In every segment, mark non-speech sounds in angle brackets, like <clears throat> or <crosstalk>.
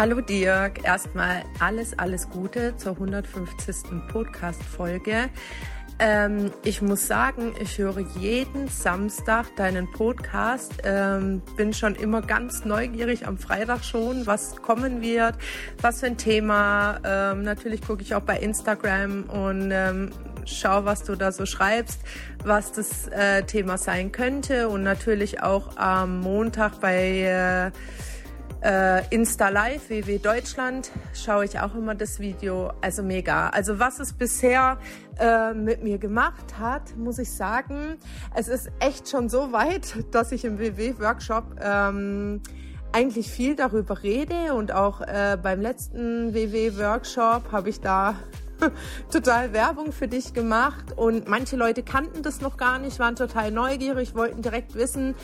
Hallo Dirk, erstmal alles, alles Gute zur 150. Podcast-Folge. Ähm, ich muss sagen, ich höre jeden Samstag deinen Podcast. Ähm, bin schon immer ganz neugierig am Freitag schon, was kommen wird, was für ein Thema. Ähm, natürlich gucke ich auch bei Instagram und ähm, schau, was du da so schreibst, was das äh, Thema sein könnte und natürlich auch am Montag bei äh, äh, Insta Live, WW Deutschland, schaue ich auch immer das Video. Also mega. Also was es bisher äh, mit mir gemacht hat, muss ich sagen, es ist echt schon so weit, <laughs> dass ich im WW-Workshop ähm, eigentlich viel darüber rede und auch äh, beim letzten WW-Workshop habe ich da <laughs> total Werbung für dich gemacht und manche Leute kannten das noch gar nicht, waren total neugierig, wollten direkt wissen,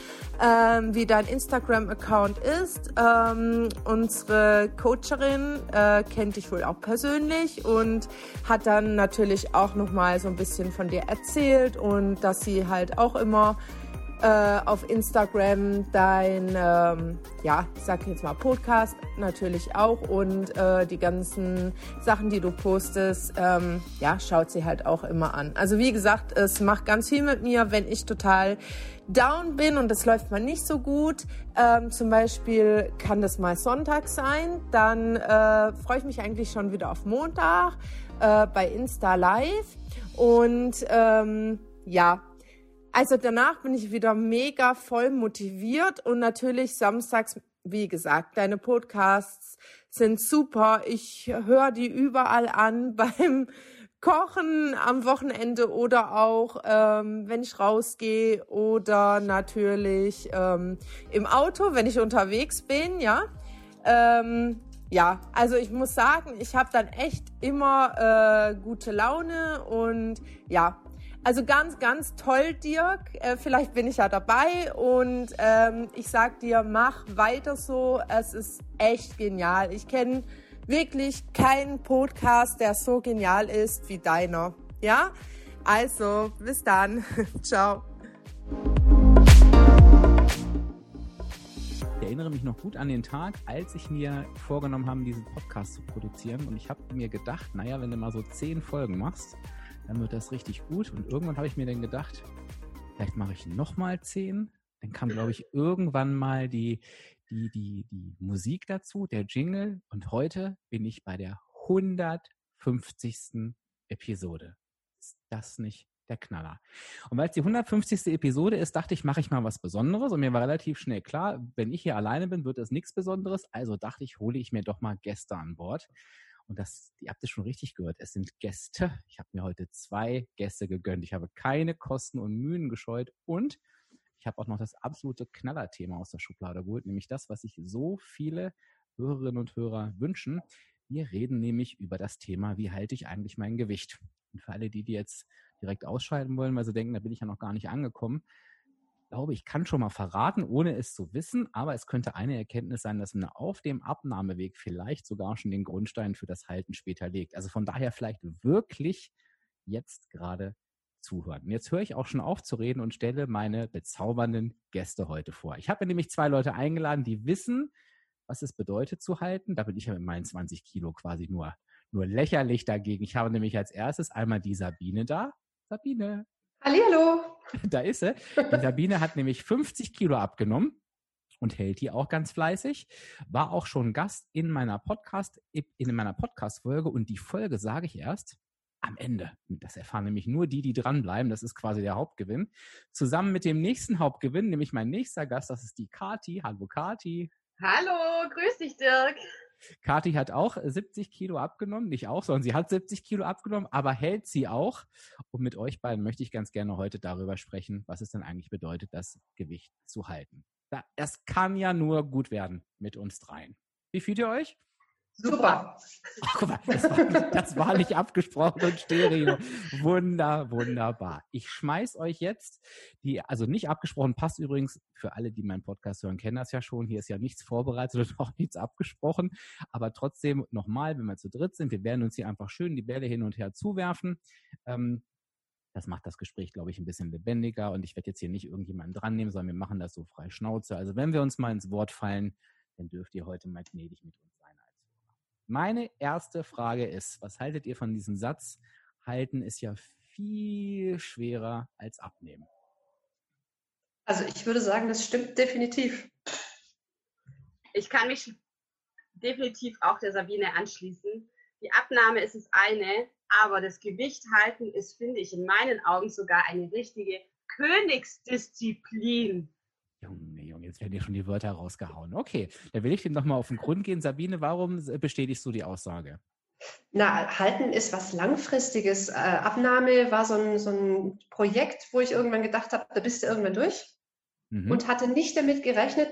ähm, wie dein Instagram-Account ist. Ähm, unsere Coacherin äh, kennt dich wohl auch persönlich und hat dann natürlich auch noch mal so ein bisschen von dir erzählt und dass sie halt auch immer äh, auf Instagram dein, ähm, ja, ich sag jetzt mal Podcast natürlich auch und äh, die ganzen Sachen, die du postest, ähm, ja, schaut sie halt auch immer an. Also wie gesagt, es macht ganz viel mit mir, wenn ich total down bin und es läuft mal nicht so gut. Ähm, zum Beispiel kann das mal Sonntag sein, dann äh, freue ich mich eigentlich schon wieder auf Montag äh, bei Insta Live und ähm, ja, also danach bin ich wieder mega voll motiviert und natürlich samstags, wie gesagt, deine Podcasts sind super. Ich höre die überall an <laughs> beim Kochen am Wochenende oder auch ähm, wenn ich rausgehe oder natürlich ähm, im Auto, wenn ich unterwegs bin, ja. Ähm, ja, also ich muss sagen, ich habe dann echt immer äh, gute Laune und ja, also ganz, ganz toll, Dirk. Äh, vielleicht bin ich ja dabei und ähm, ich sag dir, mach weiter so. Es ist echt genial. Ich kenne wirklich keinen Podcast, der so genial ist wie deiner. Ja? Also, bis dann. <laughs> Ciao. Ich erinnere mich noch gut an den Tag, als ich mir vorgenommen habe, diesen Podcast zu produzieren. Und ich habe mir gedacht, naja, wenn du mal so zehn Folgen machst, dann wird das richtig gut. Und irgendwann habe ich mir dann gedacht, vielleicht mache ich nochmal zehn. Dann kam, glaube ich, irgendwann mal die, die, die, die Musik dazu, der Jingle. Und heute bin ich bei der 150. Episode. Ist das nicht der Knaller? Und weil es die 150. Episode ist, dachte ich, mache ich mal was Besonderes. Und mir war relativ schnell klar, wenn ich hier alleine bin, wird es nichts Besonderes. Also dachte ich, hole ich mir doch mal Gäste an Bord. Und das, ihr habt es schon richtig gehört, es sind Gäste. Ich habe mir heute zwei Gäste gegönnt. Ich habe keine Kosten und Mühen gescheut und ich habe auch noch das absolute Knallerthema aus der Schublade geholt, nämlich das, was sich so viele Hörerinnen und Hörer wünschen. Wir reden nämlich über das Thema, wie halte ich eigentlich mein Gewicht? Und für alle die, die jetzt direkt ausscheiden wollen, weil sie denken, da bin ich ja noch gar nicht angekommen, glaube, ich kann schon mal verraten, ohne es zu wissen, aber es könnte eine Erkenntnis sein, dass man auf dem Abnahmeweg vielleicht sogar schon den Grundstein für das Halten später legt. Also von daher vielleicht wirklich jetzt gerade zuhören. Und jetzt höre ich auch schon auf zu reden und stelle meine bezaubernden Gäste heute vor. Ich habe nämlich zwei Leute eingeladen, die wissen, was es bedeutet zu halten. Da bin ich ja mit meinen 20 Kilo quasi nur, nur lächerlich dagegen. Ich habe nämlich als erstes einmal die Sabine da. Sabine. Hallo. <laughs> Da ist sie. Die Sabine hat nämlich 50 Kilo abgenommen und hält die auch ganz fleißig. War auch schon Gast in meiner Podcast, in meiner Podcast-Folge und die Folge sage ich erst am Ende. Das erfahren nämlich nur die, die dranbleiben. Das ist quasi der Hauptgewinn. Zusammen mit dem nächsten Hauptgewinn, nämlich mein nächster Gast, das ist die Kati. Hallo Kati. Hallo, grüß dich Dirk. Kathi hat auch 70 Kilo abgenommen, nicht auch, sondern sie hat 70 Kilo abgenommen, aber hält sie auch. Und mit euch beiden möchte ich ganz gerne heute darüber sprechen, was es denn eigentlich bedeutet, das Gewicht zu halten. Das kann ja nur gut werden mit uns dreien. Wie fühlt ihr euch? Super. Ach, guck mal, das war, nicht, das war nicht abgesprochen und stereo. Wunder, wunderbar. Ich schmeiß euch jetzt die, also nicht abgesprochen, passt übrigens für alle, die meinen Podcast hören, kennen das ja schon. Hier ist ja nichts vorbereitet und <laughs> auch nichts abgesprochen. Aber trotzdem nochmal, wenn wir zu dritt sind, wir werden uns hier einfach schön die Bälle hin und her zuwerfen. Ähm, das macht das Gespräch, glaube ich, ein bisschen lebendiger und ich werde jetzt hier nicht irgendjemanden dran nehmen, sondern wir machen das so frei Schnauze. Also wenn wir uns mal ins Wort fallen, dann dürft ihr heute mal gnädig mit uns. Meine erste Frage ist, was haltet ihr von diesem Satz? Halten ist ja viel schwerer als abnehmen. Also ich würde sagen, das stimmt definitiv. Ich kann mich definitiv auch der Sabine anschließen. Die Abnahme ist das eine, aber das Gewicht halten ist, finde ich, in meinen Augen sogar eine richtige Königsdisziplin. Junge, jetzt werden dir schon die Wörter rausgehauen. Okay, dann will ich dem nochmal auf den Grund gehen. Sabine, warum bestätigst du die Aussage? Na, halten ist was Langfristiges. Äh, Abnahme war so ein, so ein Projekt, wo ich irgendwann gedacht habe, da bist du irgendwann durch mhm. und hatte nicht damit gerechnet,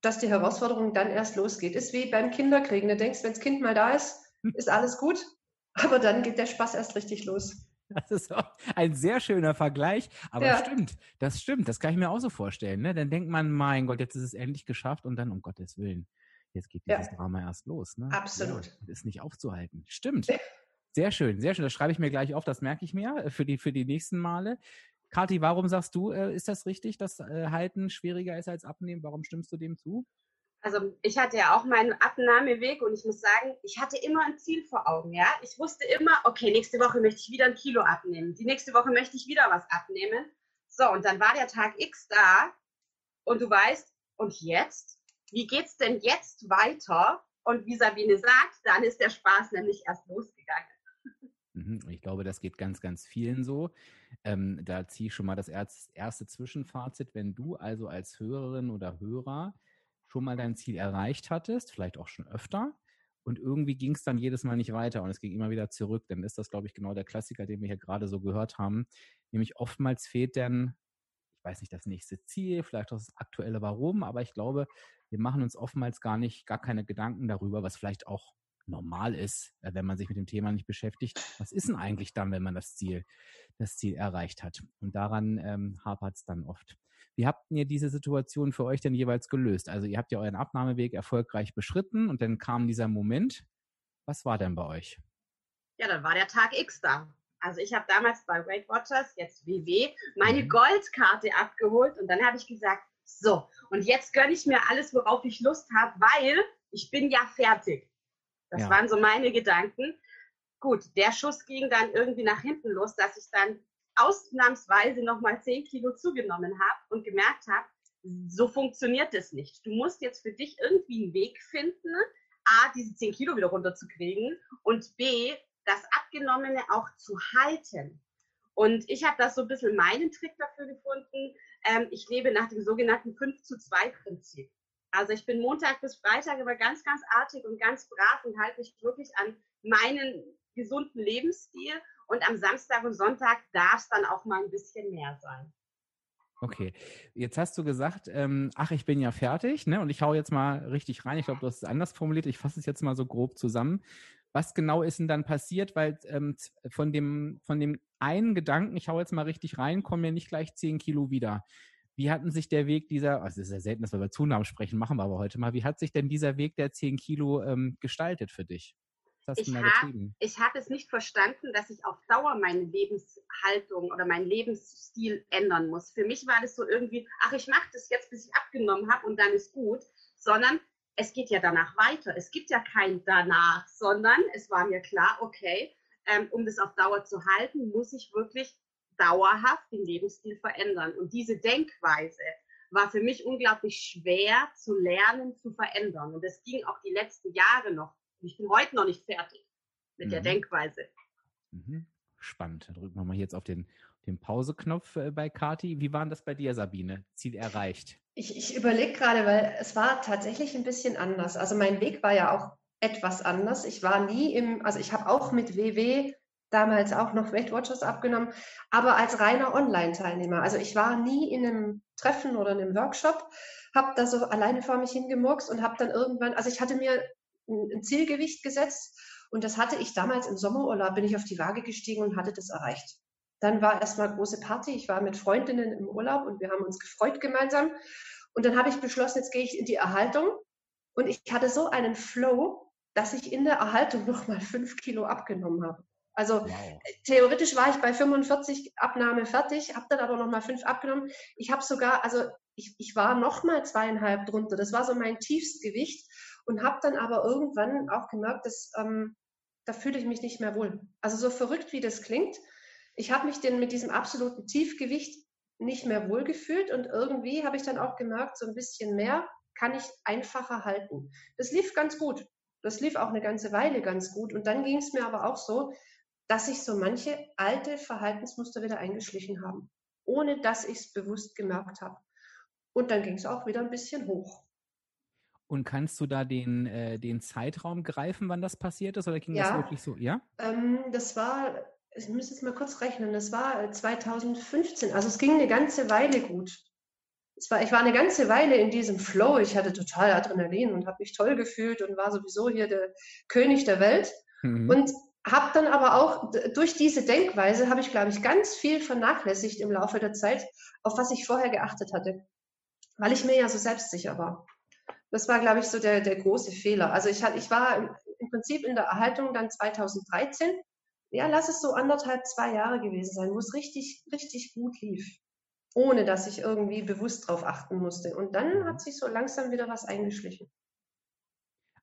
dass die Herausforderung dann erst losgeht. Ist wie beim Kinderkriegen. Du denkst, wenn das Kind mal da ist, <laughs> ist alles gut, aber dann geht der Spaß erst richtig los. Das ist auch ein sehr schöner Vergleich, aber ja. stimmt, das stimmt, das kann ich mir auch so vorstellen. Ne? Dann denkt man, mein Gott, jetzt ist es endlich geschafft und dann, um Gottes Willen, jetzt geht dieses ja. Drama erst los. Ne? Absolut. Ja, ist nicht aufzuhalten. Stimmt. Sehr schön, sehr schön. Das schreibe ich mir gleich auf, das merke ich mir äh, für die, für die nächsten Male. Kathi, warum sagst du, äh, ist das richtig, dass äh, Halten schwieriger ist als Abnehmen? Warum stimmst du dem zu? Also ich hatte ja auch meinen Abnahmeweg und ich muss sagen, ich hatte immer ein Ziel vor Augen, ja. Ich wusste immer, okay, nächste Woche möchte ich wieder ein Kilo abnehmen. Die nächste Woche möchte ich wieder was abnehmen. So, und dann war der Tag X da und du weißt, und jetzt? Wie geht's denn jetzt weiter? Und wie Sabine sagt, dann ist der Spaß nämlich erst losgegangen. Mhm, ich glaube, das geht ganz, ganz vielen so. Ähm, da ziehe ich schon mal das erste Zwischenfazit. Wenn du also als Hörerin oder Hörer schon mal dein Ziel erreicht hattest, vielleicht auch schon öfter, und irgendwie ging es dann jedes Mal nicht weiter und es ging immer wieder zurück, dann ist das, glaube ich, genau der Klassiker, den wir hier gerade so gehört haben. Nämlich oftmals fehlt dann, ich weiß nicht, das nächste Ziel, vielleicht auch das aktuelle Warum, aber ich glaube, wir machen uns oftmals gar nicht, gar keine Gedanken darüber, was vielleicht auch normal ist, äh, wenn man sich mit dem Thema nicht beschäftigt. Was ist denn eigentlich dann, wenn man das Ziel, das Ziel erreicht hat? Und daran ähm, hapert es dann oft. Wie habt ihr diese Situation für euch denn jeweils gelöst? Also ihr habt ja euren Abnahmeweg erfolgreich beschritten und dann kam dieser Moment. Was war denn bei euch? Ja, dann war der Tag X da. Also ich habe damals bei Weight Watchers, jetzt WW, meine mhm. Goldkarte abgeholt und dann habe ich gesagt, so, und jetzt gönne ich mir alles, worauf ich Lust habe, weil ich bin ja fertig. Das ja. waren so meine Gedanken. Gut, der Schuss ging dann irgendwie nach hinten los, dass ich dann ausnahmsweise nochmal 10 Kilo zugenommen habe und gemerkt habe, so funktioniert das nicht. Du musst jetzt für dich irgendwie einen Weg finden, A, diese 10 Kilo wieder runterzukriegen und B, das Abgenommene auch zu halten. Und ich habe das so ein bisschen meinen Trick dafür gefunden. Ähm, ich lebe nach dem sogenannten 5 zu 2 Prinzip. Also ich bin Montag bis Freitag immer ganz, ganz artig und ganz brav und halte mich wirklich an meinen gesunden Lebensstil und am Samstag und Sonntag darf es dann auch mal ein bisschen mehr sein. Okay, jetzt hast du gesagt, ähm, ach, ich bin ja fertig, ne? Und ich hau jetzt mal richtig rein. Ich glaube, du hast es anders formuliert. Ich fasse es jetzt mal so grob zusammen. Was genau ist denn dann passiert? Weil ähm, von dem von dem einen Gedanken, ich hau jetzt mal richtig rein, kommen ja nicht gleich zehn Kilo wieder. Wie hatten sich der Weg dieser, also es ist ja selten, dass wir über Zunahmen sprechen, machen wir aber heute mal. Wie hat sich denn dieser Weg der zehn Kilo ähm, gestaltet für dich? Ich habe hab es nicht verstanden, dass ich auf Dauer meine Lebenshaltung oder meinen Lebensstil ändern muss. Für mich war das so irgendwie, ach, ich mache das jetzt, bis ich abgenommen habe und dann ist gut, sondern es geht ja danach weiter. Es gibt ja kein danach, sondern es war mir klar, okay, ähm, um das auf Dauer zu halten, muss ich wirklich dauerhaft den Lebensstil verändern. Und diese Denkweise war für mich unglaublich schwer zu lernen, zu verändern. Und das ging auch die letzten Jahre noch ich bin heute noch nicht fertig mit mhm. der Denkweise. Mhm. Spannend. Dann drücken wir mal jetzt auf den, den Pauseknopf äh, bei Kati. Wie war das bei dir, Sabine? Ziel erreicht? Ich, ich überlege gerade, weil es war tatsächlich ein bisschen anders. Also mein Weg war ja auch etwas anders. Ich war nie im, also ich habe auch mit WW damals auch noch Weight Watchers abgenommen, aber als reiner Online-Teilnehmer. Also ich war nie in einem Treffen oder in einem Workshop, habe da so alleine vor mich hingemurkst und habe dann irgendwann, also ich hatte mir ein, Zielgewicht gesetzt und das hatte ich damals im Sommerurlaub, bin ich auf die Waage gestiegen und hatte das erreicht. Dann war erstmal große Party. Ich war mit Freundinnen im Urlaub und wir haben uns gefreut gemeinsam. Und dann habe ich beschlossen, jetzt gehe ich in die Erhaltung. Und ich hatte so einen Flow, dass ich in der Erhaltung <laughs> nochmal fünf Kilo abgenommen habe. Also wow. theoretisch war ich bei 45 Abnahme fertig, habe dann aber nochmal fünf abgenommen. Ich habe sogar, also ich, ich war nochmal zweieinhalb drunter. Das war so mein Tiefstgewicht und habe dann aber irgendwann auch gemerkt, dass ähm, da fühle ich mich nicht mehr wohl. Also so verrückt wie das klingt, ich habe mich denn mit diesem absoluten Tiefgewicht nicht mehr wohlgefühlt und irgendwie habe ich dann auch gemerkt, so ein bisschen mehr kann ich einfacher halten. Das lief ganz gut. Das lief auch eine ganze Weile ganz gut. Und dann ging es mir aber auch so, dass sich so manche alte Verhaltensmuster wieder eingeschlichen haben, ohne dass ich es bewusst gemerkt habe. Und dann ging es auch wieder ein bisschen hoch. Und kannst du da den, äh, den Zeitraum greifen, wann das passiert ist? Oder ging ja, das wirklich so? Ja, ähm, das war, ich muss jetzt mal kurz rechnen, das war 2015. Also es ging eine ganze Weile gut. Es war, ich war eine ganze Weile in diesem Flow. Ich hatte total Adrenalin und habe mich toll gefühlt und war sowieso hier der König der Welt. Mhm. Und habe dann aber auch durch diese Denkweise habe ich, glaube ich, ganz viel vernachlässigt im Laufe der Zeit, auf was ich vorher geachtet hatte, weil ich mir ja so selbstsicher war. Das war, glaube ich, so der, der große Fehler. Also ich, ich war im, Prinzip in der Erhaltung dann 2013. Ja, lass es so anderthalb, zwei Jahre gewesen sein, wo es richtig, richtig gut lief, ohne dass ich irgendwie bewusst drauf achten musste. Und dann hat sich so langsam wieder was eingeschlichen.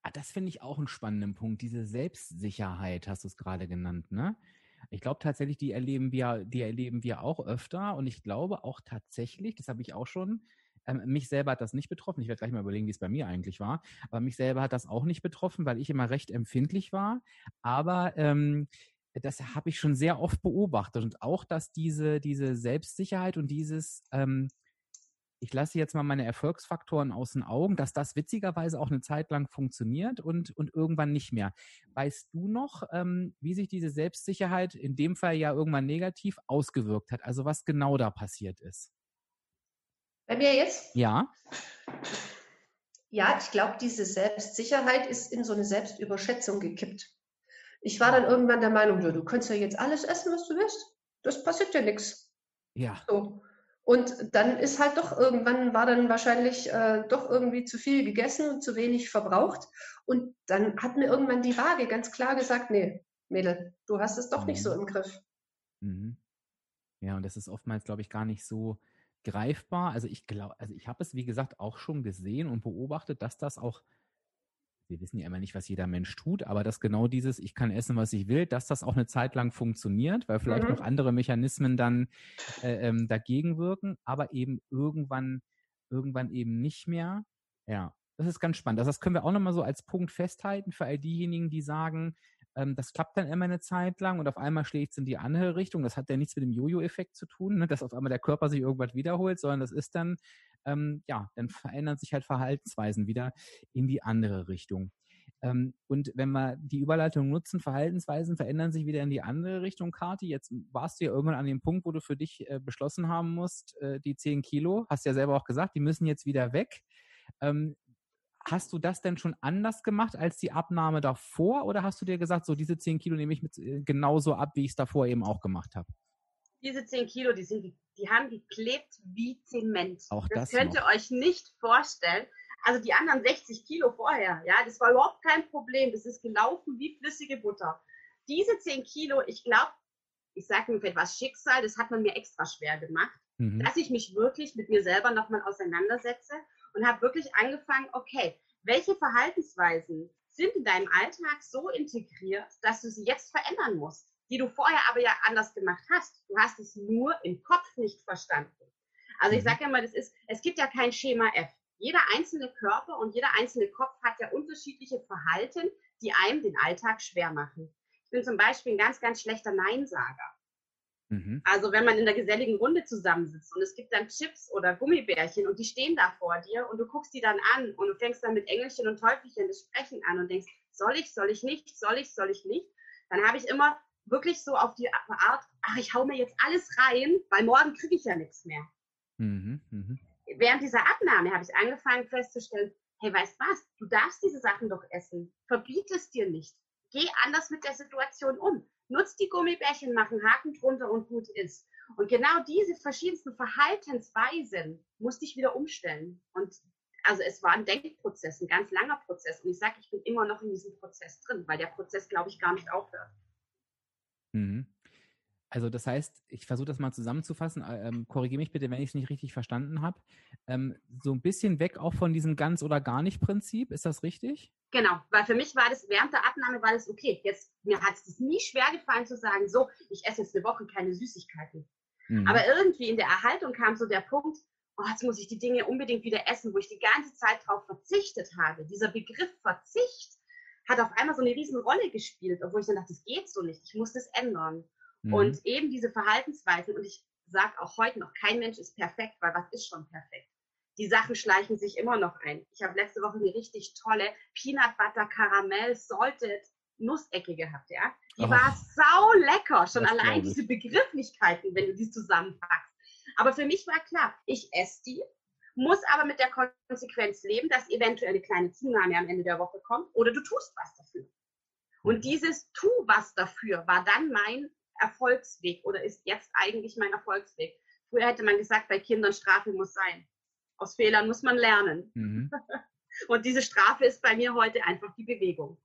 Ah, das finde ich auch einen spannenden Punkt. Diese Selbstsicherheit hast du es gerade genannt, ne? Ich glaube tatsächlich, die erleben wir, die erleben wir auch öfter. Und ich glaube auch tatsächlich, das habe ich auch schon, ähm, mich selber hat das nicht betroffen. Ich werde gleich mal überlegen, wie es bei mir eigentlich war. Aber mich selber hat das auch nicht betroffen, weil ich immer recht empfindlich war. Aber ähm, das habe ich schon sehr oft beobachtet. Und auch, dass diese, diese Selbstsicherheit und dieses, ähm, ich lasse jetzt mal meine Erfolgsfaktoren aus den Augen, dass das witzigerweise auch eine Zeit lang funktioniert und, und irgendwann nicht mehr. Weißt du noch, ähm, wie sich diese Selbstsicherheit in dem Fall ja irgendwann negativ ausgewirkt hat? Also was genau da passiert ist? Bei mir jetzt? Ja. Ja, ich glaube, diese Selbstsicherheit ist in so eine Selbstüberschätzung gekippt. Ich war dann irgendwann der Meinung, du kannst ja jetzt alles essen, was du willst. Das passiert ja nichts. Ja. So. Und dann ist halt doch irgendwann war dann wahrscheinlich äh, doch irgendwie zu viel gegessen und zu wenig verbraucht. Und dann hat mir irgendwann die Waage ganz klar gesagt, nee, Mädel, du hast es doch mhm. nicht so im Griff. Mhm. Ja, und das ist oftmals, glaube ich, gar nicht so greifbar. Also ich glaube, also ich habe es, wie gesagt, auch schon gesehen und beobachtet, dass das auch wir wissen ja immer nicht, was jeder Mensch tut, aber dass genau dieses, ich kann essen, was ich will, dass das auch eine Zeit lang funktioniert, weil vielleicht mhm. noch andere Mechanismen dann äh, ähm, dagegen wirken, aber eben irgendwann, irgendwann eben nicht mehr. Ja, das ist ganz spannend. Also das können wir auch nochmal so als Punkt festhalten für all diejenigen, die sagen, ähm, das klappt dann immer eine Zeit lang und auf einmal schlägt es in die andere Richtung. Das hat ja nichts mit dem Jojo-Effekt zu tun, ne, dass auf einmal der Körper sich irgendwas wiederholt, sondern das ist dann ähm, ja, dann verändern sich halt Verhaltensweisen wieder in die andere Richtung. Ähm, und wenn wir die Überleitung nutzen, Verhaltensweisen verändern sich wieder in die andere Richtung, Kati. Jetzt warst du ja irgendwann an dem Punkt, wo du für dich äh, beschlossen haben musst, äh, die 10 Kilo, hast ja selber auch gesagt, die müssen jetzt wieder weg. Ähm, hast du das denn schon anders gemacht als die Abnahme davor oder hast du dir gesagt, so diese 10 Kilo nehme ich mit äh, genauso ab, wie ich es davor eben auch gemacht habe? Diese 10 Kilo, die sind die haben geklebt wie Zement. Auch das, das könnt ihr euch nicht vorstellen. Also die anderen 60 Kilo vorher, ja, das war überhaupt kein Problem. Das ist gelaufen wie flüssige Butter. Diese 10 Kilo, ich glaube, ich sage mir etwas Schicksal, das hat man mir extra schwer gemacht, mhm. dass ich mich wirklich mit mir selber nochmal auseinandersetze und habe wirklich angefangen, okay, welche Verhaltensweisen sind in deinem Alltag so integriert, dass du sie jetzt verändern musst? die du vorher aber ja anders gemacht hast. Du hast es nur im Kopf nicht verstanden. Also ich mhm. sage ja mal, das ist, es gibt ja kein Schema F. Jeder einzelne Körper und jeder einzelne Kopf hat ja unterschiedliche Verhalten, die einem den Alltag schwer machen. Ich bin zum Beispiel ein ganz, ganz schlechter Neinsager. Mhm. Also wenn man in der geselligen Runde zusammensitzt und es gibt dann Chips oder Gummibärchen und die stehen da vor dir und du guckst die dann an und du fängst dann mit Engelchen und Teufelchen das Sprechen an und denkst, soll ich, soll ich nicht, soll ich, soll ich nicht, dann habe ich immer wirklich so auf die Art, ach, ich hau mir jetzt alles rein, weil morgen kriege ich ja nichts mehr. Mhm, mh. Während dieser Abnahme habe ich angefangen festzustellen, hey, weißt was, du darfst diese Sachen doch essen. Verbiet es dir nicht. Geh anders mit der Situation um. Nutz die Gummibärchen, mach einen Haken drunter und gut ist. Und genau diese verschiedensten Verhaltensweisen musste ich wieder umstellen. Und also es war ein Denkprozess, ein ganz langer Prozess. Und ich sage, ich bin immer noch in diesem Prozess drin, weil der Prozess, glaube ich, gar nicht aufhört. Mhm. Also das heißt, ich versuche das mal zusammenzufassen. Äh, ähm, Korrigiere mich bitte, wenn ich es nicht richtig verstanden habe. Ähm, so ein bisschen weg auch von diesem ganz oder gar nicht Prinzip. Ist das richtig? Genau, weil für mich war das während der Abnahme war das okay. Jetzt mir hat es nie schwer gefallen zu sagen, so ich esse jetzt eine Woche keine Süßigkeiten. Mhm. Aber irgendwie in der Erhaltung kam so der Punkt, oh, jetzt muss ich die Dinge unbedingt wieder essen, wo ich die ganze Zeit drauf verzichtet habe. Dieser Begriff Verzicht hat auf einmal so eine riesen Rolle gespielt, obwohl ich dann dachte, das geht so nicht. Ich muss das ändern. Mhm. Und eben diese Verhaltensweisen, und ich sage auch heute noch, kein Mensch ist perfekt, weil was ist schon perfekt? Die Sachen schleichen sich immer noch ein. Ich habe letzte Woche eine richtig tolle Peanut Butter Caramel Salted Nussecke gehabt, ja. Die oh. war sau lecker, schon allein diese Begrifflichkeiten, wenn du die zusammenpackst. Aber für mich war klar, ich esse die, muss aber mit der Konsequenz leben, dass eventuell eine kleine Zunahme am Ende der Woche kommt oder du tust was dafür. Und mhm. dieses Tu was dafür war dann mein Erfolgsweg oder ist jetzt eigentlich mein Erfolgsweg. Früher hätte man gesagt, bei Kindern Strafe muss sein. Aus Fehlern muss man lernen. Mhm. <laughs> Und diese Strafe ist bei mir heute einfach die Bewegung.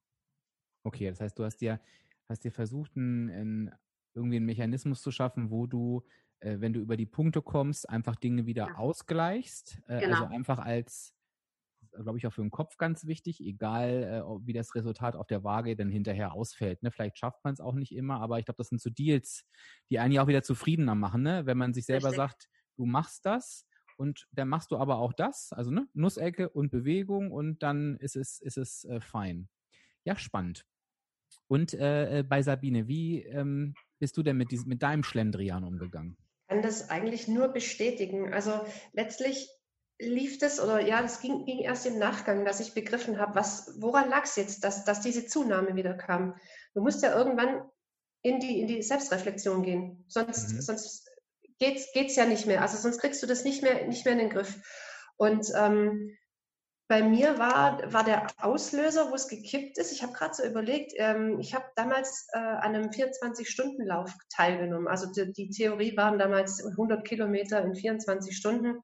Okay, das heißt, du hast dir, hast dir versucht, einen, irgendwie einen Mechanismus zu schaffen, wo du, äh, wenn du über die Punkte kommst, einfach Dinge wieder ja. ausgleichst. Äh, also genau. Also einfach als glaube ich, auch für den Kopf ganz wichtig, egal äh, wie das Resultat auf der Waage dann hinterher ausfällt. Ne? Vielleicht schafft man es auch nicht immer, aber ich glaube, das sind so Deals, die einen ja auch wieder zufriedener machen, ne? wenn man sich selber Richtig. sagt, du machst das und dann machst du aber auch das, also ne? Nussecke und Bewegung und dann ist es, ist es äh, fein. Ja, spannend. Und äh, äh bei Sabine, wie ähm, bist du denn mit, diesem, mit deinem Schlendrian umgegangen? Ich kann das eigentlich nur bestätigen. Also letztlich lief das oder ja, das ging, ging erst im Nachgang, dass ich begriffen habe, was, woran lag es jetzt, dass, dass diese Zunahme wieder kam. Du musst ja irgendwann in die, in die Selbstreflexion gehen. Sonst, mhm. sonst geht's, geht's ja nicht mehr. Also sonst kriegst du das nicht mehr, nicht mehr in den Griff. Und ähm, bei mir war, war der Auslöser, wo es gekippt ist. Ich habe gerade so überlegt, ähm, ich habe damals äh, an einem 24-Stunden-Lauf teilgenommen. Also die, die Theorie waren damals 100 Kilometer in 24 Stunden.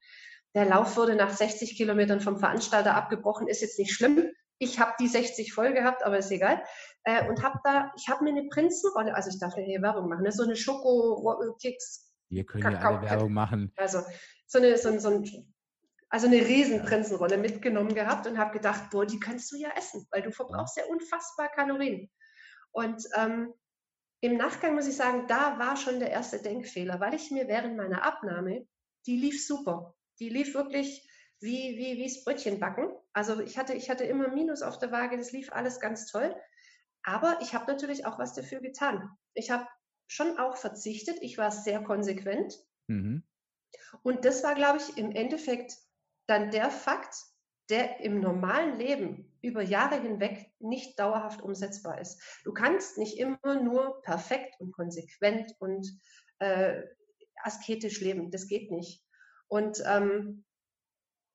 Der Lauf wurde nach 60 Kilometern vom Veranstalter abgebrochen, ist jetzt nicht schlimm. Ich habe die 60 voll gehabt, aber ist egal. Äh, und habe da, ich habe mir eine Prinzenrolle, also ich darf ja hier Werbung machen, ne? so eine Schoko-Keks. Wir können ja alle Werbung machen. Also so eine, so, so ein, also eine riesen Prinzenrolle mitgenommen gehabt und habe gedacht, boah, die kannst du ja essen, weil du verbrauchst ja unfassbar Kalorien. Und ähm, im Nachgang muss ich sagen, da war schon der erste Denkfehler, weil ich mir während meiner Abnahme, die lief super die lief wirklich wie, wie, wie das Brötchen backen. Also ich hatte, ich hatte immer Minus auf der Waage, das lief alles ganz toll. Aber ich habe natürlich auch was dafür getan. Ich habe schon auch verzichtet. Ich war sehr konsequent. Mhm. Und das war, glaube ich, im Endeffekt dann der Fakt, der im normalen Leben über Jahre hinweg nicht dauerhaft umsetzbar ist. Du kannst nicht immer nur perfekt und konsequent und äh, asketisch leben. Das geht nicht. Und ähm,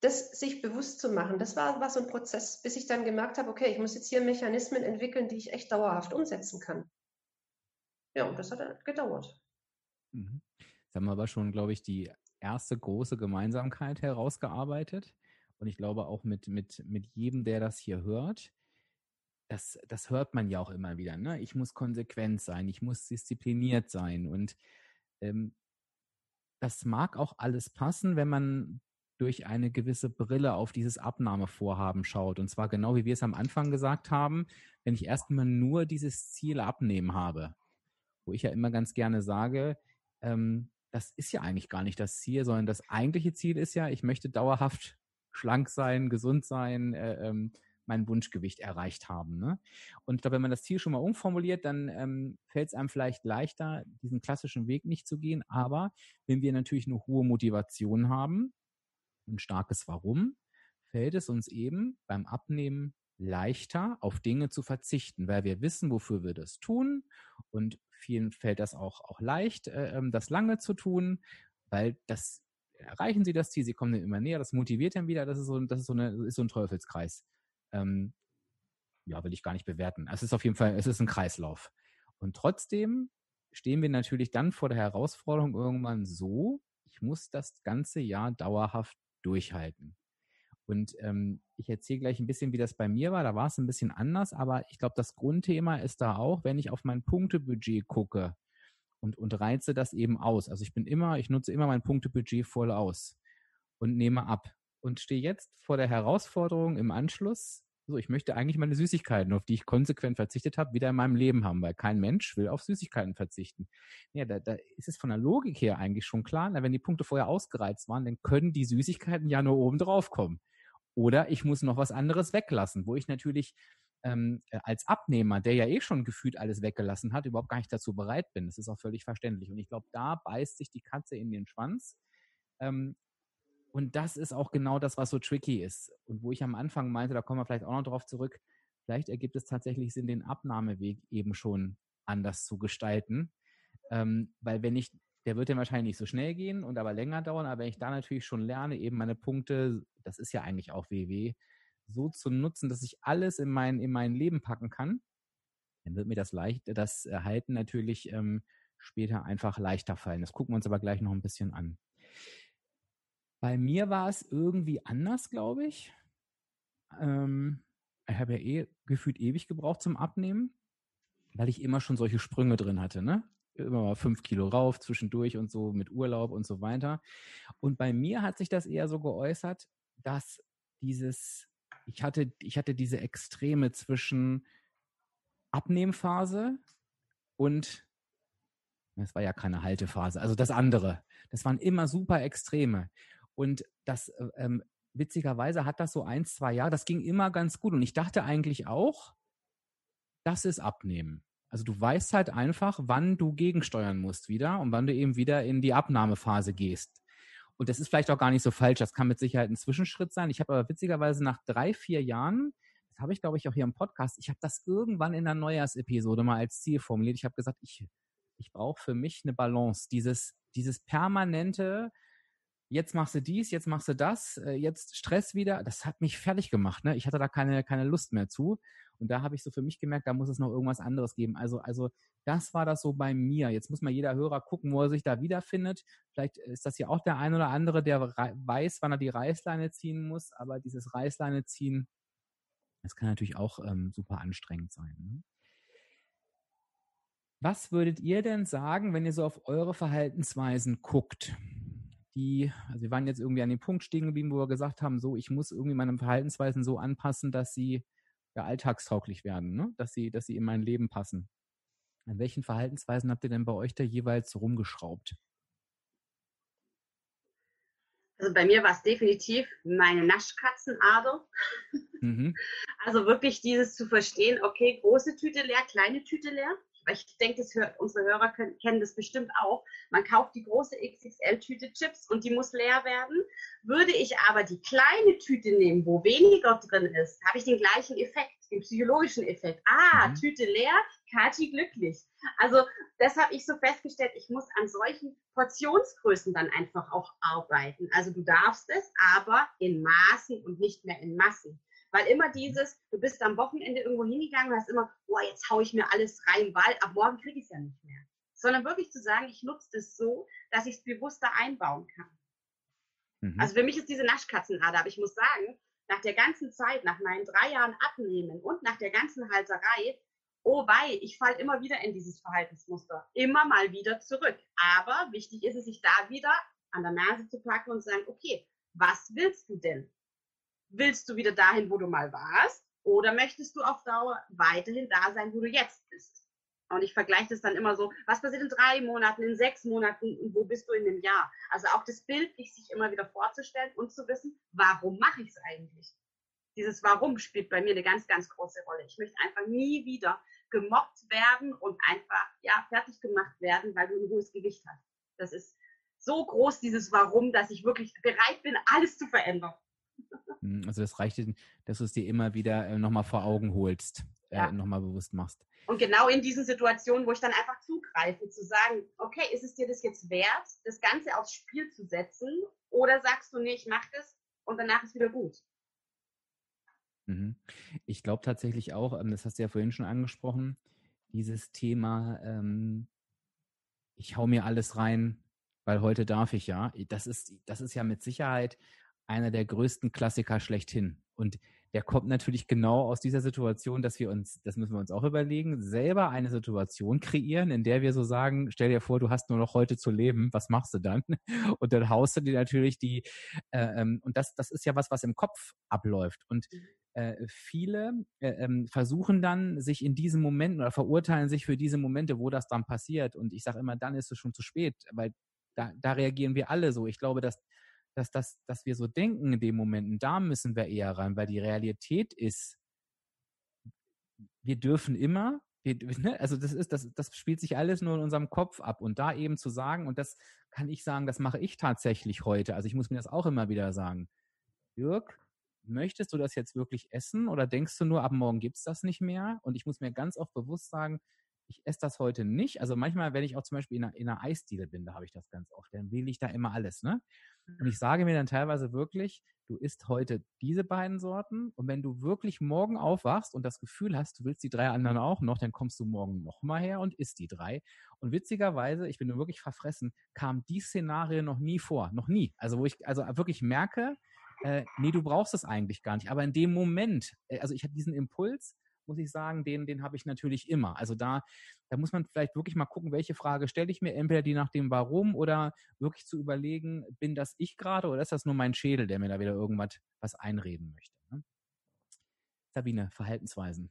das sich bewusst zu machen, das war, war so ein Prozess, bis ich dann gemerkt habe, okay, ich muss jetzt hier Mechanismen entwickeln, die ich echt dauerhaft umsetzen kann. Ja, und das hat gedauert. Mhm. Jetzt haben wir aber schon, glaube ich, die erste große Gemeinsamkeit herausgearbeitet. Und ich glaube auch mit, mit, mit jedem, der das hier hört, das, das hört man ja auch immer wieder. Ne? Ich muss konsequent sein, ich muss diszipliniert sein. Und ähm, das mag auch alles passen, wenn man durch eine gewisse Brille auf dieses Abnahmevorhaben schaut. Und zwar genau wie wir es am Anfang gesagt haben, wenn ich erstmal nur dieses Ziel abnehmen habe, wo ich ja immer ganz gerne sage, ähm, das ist ja eigentlich gar nicht das Ziel, sondern das eigentliche Ziel ist ja, ich möchte dauerhaft <laughs> schlank sein, gesund sein, äh, ähm, mein Wunschgewicht erreicht haben. Ne? Und ich glaube, wenn man das Ziel schon mal umformuliert, dann ähm, fällt es einem vielleicht leichter, diesen klassischen Weg nicht zu gehen. Aber wenn wir natürlich eine hohe Motivation haben, ein starkes Warum, fällt es uns eben beim Abnehmen leichter, auf Dinge zu verzichten, weil wir wissen, wofür wir das tun. Und vielen fällt das auch, auch leicht, äh, ähm, das lange zu tun, weil das erreichen sie das Ziel, sie kommen immer näher, das motiviert dann wieder, das ist so, das ist so, eine, ist so ein Teufelskreis. Ähm, ja, will ich gar nicht bewerten. Es ist auf jeden Fall, es ist ein Kreislauf. Und trotzdem stehen wir natürlich dann vor der Herausforderung irgendwann so, ich muss das ganze Jahr dauerhaft durchhalten. Und ähm, ich erzähle gleich ein bisschen, wie das bei mir war. Da war es ein bisschen anders, aber ich glaube, das Grundthema ist da auch, wenn ich auf mein Punktebudget gucke und, und reize das eben aus. Also ich bin immer, ich nutze immer mein Punktebudget voll aus und nehme ab und stehe jetzt vor der Herausforderung im Anschluss, so, ich möchte eigentlich meine Süßigkeiten, auf die ich konsequent verzichtet habe, wieder in meinem Leben haben, weil kein Mensch will auf Süßigkeiten verzichten. Ja, da, da ist es von der Logik her eigentlich schon klar, na, wenn die Punkte vorher ausgereizt waren, dann können die Süßigkeiten ja nur oben drauf kommen. Oder ich muss noch was anderes weglassen, wo ich natürlich ähm, äh, als Abnehmer, der ja eh schon gefühlt alles weggelassen hat, überhaupt gar nicht dazu bereit bin. Das ist auch völlig verständlich. Und ich glaube, da beißt sich die Katze in den Schwanz. Ähm, und das ist auch genau das, was so tricky ist. Und wo ich am Anfang meinte, da kommen wir vielleicht auch noch drauf zurück, vielleicht ergibt es tatsächlich Sinn, den Abnahmeweg eben schon anders zu gestalten. Ähm, weil wenn ich der wird dann wahrscheinlich nicht so schnell gehen und aber länger dauern. Aber wenn ich da natürlich schon lerne, eben meine Punkte, das ist ja eigentlich auch WW, so zu nutzen, dass ich alles in mein, in mein Leben packen kann, dann wird mir das leicht, das Erhalten natürlich ähm, später einfach leichter fallen. Das gucken wir uns aber gleich noch ein bisschen an. Bei mir war es irgendwie anders, glaube ich. Ähm, ich habe ja eh gefühlt ewig gebraucht zum Abnehmen, weil ich immer schon solche Sprünge drin hatte, ne? Immer mal fünf Kilo rauf zwischendurch und so mit Urlaub und so weiter. Und bei mir hat sich das eher so geäußert, dass dieses, ich hatte, ich hatte diese Extreme zwischen Abnehmphase und das war ja keine Haltephase, also das andere. Das waren immer super Extreme. Und das äh, ähm, witzigerweise hat das so ein, zwei Jahre, das ging immer ganz gut. Und ich dachte eigentlich auch, das ist Abnehmen. Also du weißt halt einfach, wann du gegensteuern musst wieder und wann du eben wieder in die Abnahmephase gehst. Und das ist vielleicht auch gar nicht so falsch. Das kann mit Sicherheit ein Zwischenschritt sein. Ich habe aber witzigerweise nach drei, vier Jahren, das habe ich glaube ich auch hier im Podcast, ich habe das irgendwann in der Neujahrsepisode mal als Ziel formuliert. Ich habe gesagt, ich, ich brauche für mich eine Balance. Dieses, dieses permanente, jetzt machst du dies, jetzt machst du das, äh, jetzt Stress wieder. Das hat mich fertig gemacht. Ne? Ich hatte da keine, keine Lust mehr zu. Und da habe ich so für mich gemerkt, da muss es noch irgendwas anderes geben. Also, also das war das so bei mir. Jetzt muss mal jeder Hörer gucken, wo er sich da wiederfindet. Vielleicht ist das ja auch der ein oder andere, der weiß, wann er die Reißleine ziehen muss. Aber dieses Reißleine ziehen, das kann natürlich auch ähm, super anstrengend sein. Ne? Was würdet ihr denn sagen, wenn ihr so auf eure Verhaltensweisen guckt? Die, also wir waren jetzt irgendwie an dem Punkt stehen geblieben, wo wir gesagt haben, so, ich muss irgendwie meine Verhaltensweisen so anpassen, dass sie ja, alltagstauglich werden, ne? dass, sie, dass sie in mein Leben passen. An welchen Verhaltensweisen habt ihr denn bei euch da jeweils rumgeschraubt? Also bei mir war es definitiv meine Naschkatzenader. Mhm. <laughs> Also wirklich dieses zu verstehen, okay, große Tüte leer, kleine Tüte leer ich denke, das hört, unsere Hörer können, kennen das bestimmt auch. Man kauft die große XXL-Tüte Chips und die muss leer werden. Würde ich aber die kleine Tüte nehmen, wo weniger drin ist, habe ich den gleichen Effekt, den psychologischen Effekt. Ah, mhm. Tüte leer, Kati glücklich. Also das habe ich so festgestellt, ich muss an solchen Portionsgrößen dann einfach auch arbeiten. Also du darfst es, aber in Maßen und nicht mehr in Massen. Weil immer dieses, du bist am Wochenende irgendwo hingegangen und hast immer, boah, jetzt haue ich mir alles rein, weil ab morgen kriege ich es ja nicht mehr. Sondern wirklich zu sagen, ich nutze das so, dass ich es bewusster einbauen kann. Mhm. Also für mich ist diese Naschkatzenrade, aber ich muss sagen, nach der ganzen Zeit, nach meinen drei Jahren Abnehmen und nach der ganzen Halterei, oh wei, ich falle immer wieder in dieses Verhaltensmuster. Immer mal wieder zurück. Aber wichtig ist es, sich da wieder an der Nase zu packen und zu sagen, okay, was willst du denn? Willst du wieder dahin, wo du mal warst? Oder möchtest du auf Dauer weiterhin da sein, wo du jetzt bist? Und ich vergleiche das dann immer so, was passiert in drei Monaten, in sechs Monaten und wo bist du in einem Jahr? Also auch das Bild, sich immer wieder vorzustellen und zu wissen, warum mache ich es eigentlich? Dieses Warum spielt bei mir eine ganz, ganz große Rolle. Ich möchte einfach nie wieder gemobbt werden und einfach, ja, fertig gemacht werden, weil du ein hohes Gewicht hast. Das ist so groß, dieses Warum, dass ich wirklich bereit bin, alles zu verändern. Hm, also das reicht, dass du es dir immer wieder äh, nochmal vor Augen holst. äh, ja. nochmal bewusst machst. Und genau in diesen Situationen, wo ich dann einfach zugreife, zu sagen, okay, ist es dir das jetzt wert, das Ganze aufs Spiel zu setzen? Oder sagst du, nee, ich mach das und danach ist wieder gut? Mhm. Ich glaube tatsächlich auch, ähm, das hast du ja vorhin schon angesprochen, dieses Thema, ähm, ich hau mir alles rein, weil heute darf ich ja. Das ist, das ist ja mit Sicherheit einer der größten Klassiker schlechthin. Und der kommt natürlich genau aus dieser Situation, dass wir uns, das müssen wir uns auch überlegen, selber eine Situation kreieren, in der wir so sagen, stell dir vor, du hast nur noch heute zu leben, was machst du dann? <laughs> Und dann haust du dir natürlich die, äh, ähm, und das, das ist ja was, was im Kopf abläuft. Und äh, viele äh, ähm, versuchen dann, sich in diesen Momenten oder verurteilen sich für diese Momente, wo das dann passiert. Und ich sage immer, dann ist es schon zu spät, weil da, da reagieren wir alle so. Ich glaube, dass dass, dass, dass wir so denken in dem Moment, da müssen wir eher rein, weil die Realität ist, wir dürfen immer, wir, ne, also das ist, das, das spielt sich alles nur in unserem Kopf ab und da eben zu sagen, und das kann ich sagen, das mache ich tatsächlich heute, also ich muss mir das auch immer wieder sagen, Jörg, möchtest du das jetzt wirklich essen oder denkst du nur, ab morgen gibt es das nicht mehr? Und ich muss mir ganz oft bewusst sagen, ich esse das heute nicht. Also manchmal, wenn ich auch zum Beispiel in einer, in einer Eisdiele bin, da habe ich das ganz oft, dann wähle ich da immer alles, ne? Und ich sage mir dann teilweise wirklich, du isst heute diese beiden Sorten und wenn du wirklich morgen aufwachst und das Gefühl hast, du willst die drei anderen auch noch, dann kommst du morgen nochmal her und isst die drei. Und witzigerweise, ich bin wirklich verfressen, kam die Szenarie noch nie vor, noch nie. Also wo ich also wirklich merke, äh, nee, du brauchst es eigentlich gar nicht. Aber in dem Moment, äh, also ich habe diesen Impuls, muss ich sagen, den, den habe ich natürlich immer. Also da, da muss man vielleicht wirklich mal gucken, welche Frage stelle ich mir, entweder die nach dem Warum oder wirklich zu überlegen, bin das ich gerade oder ist das nur mein Schädel, der mir da wieder irgendwas was einreden möchte. Ne? Sabine, Verhaltensweisen.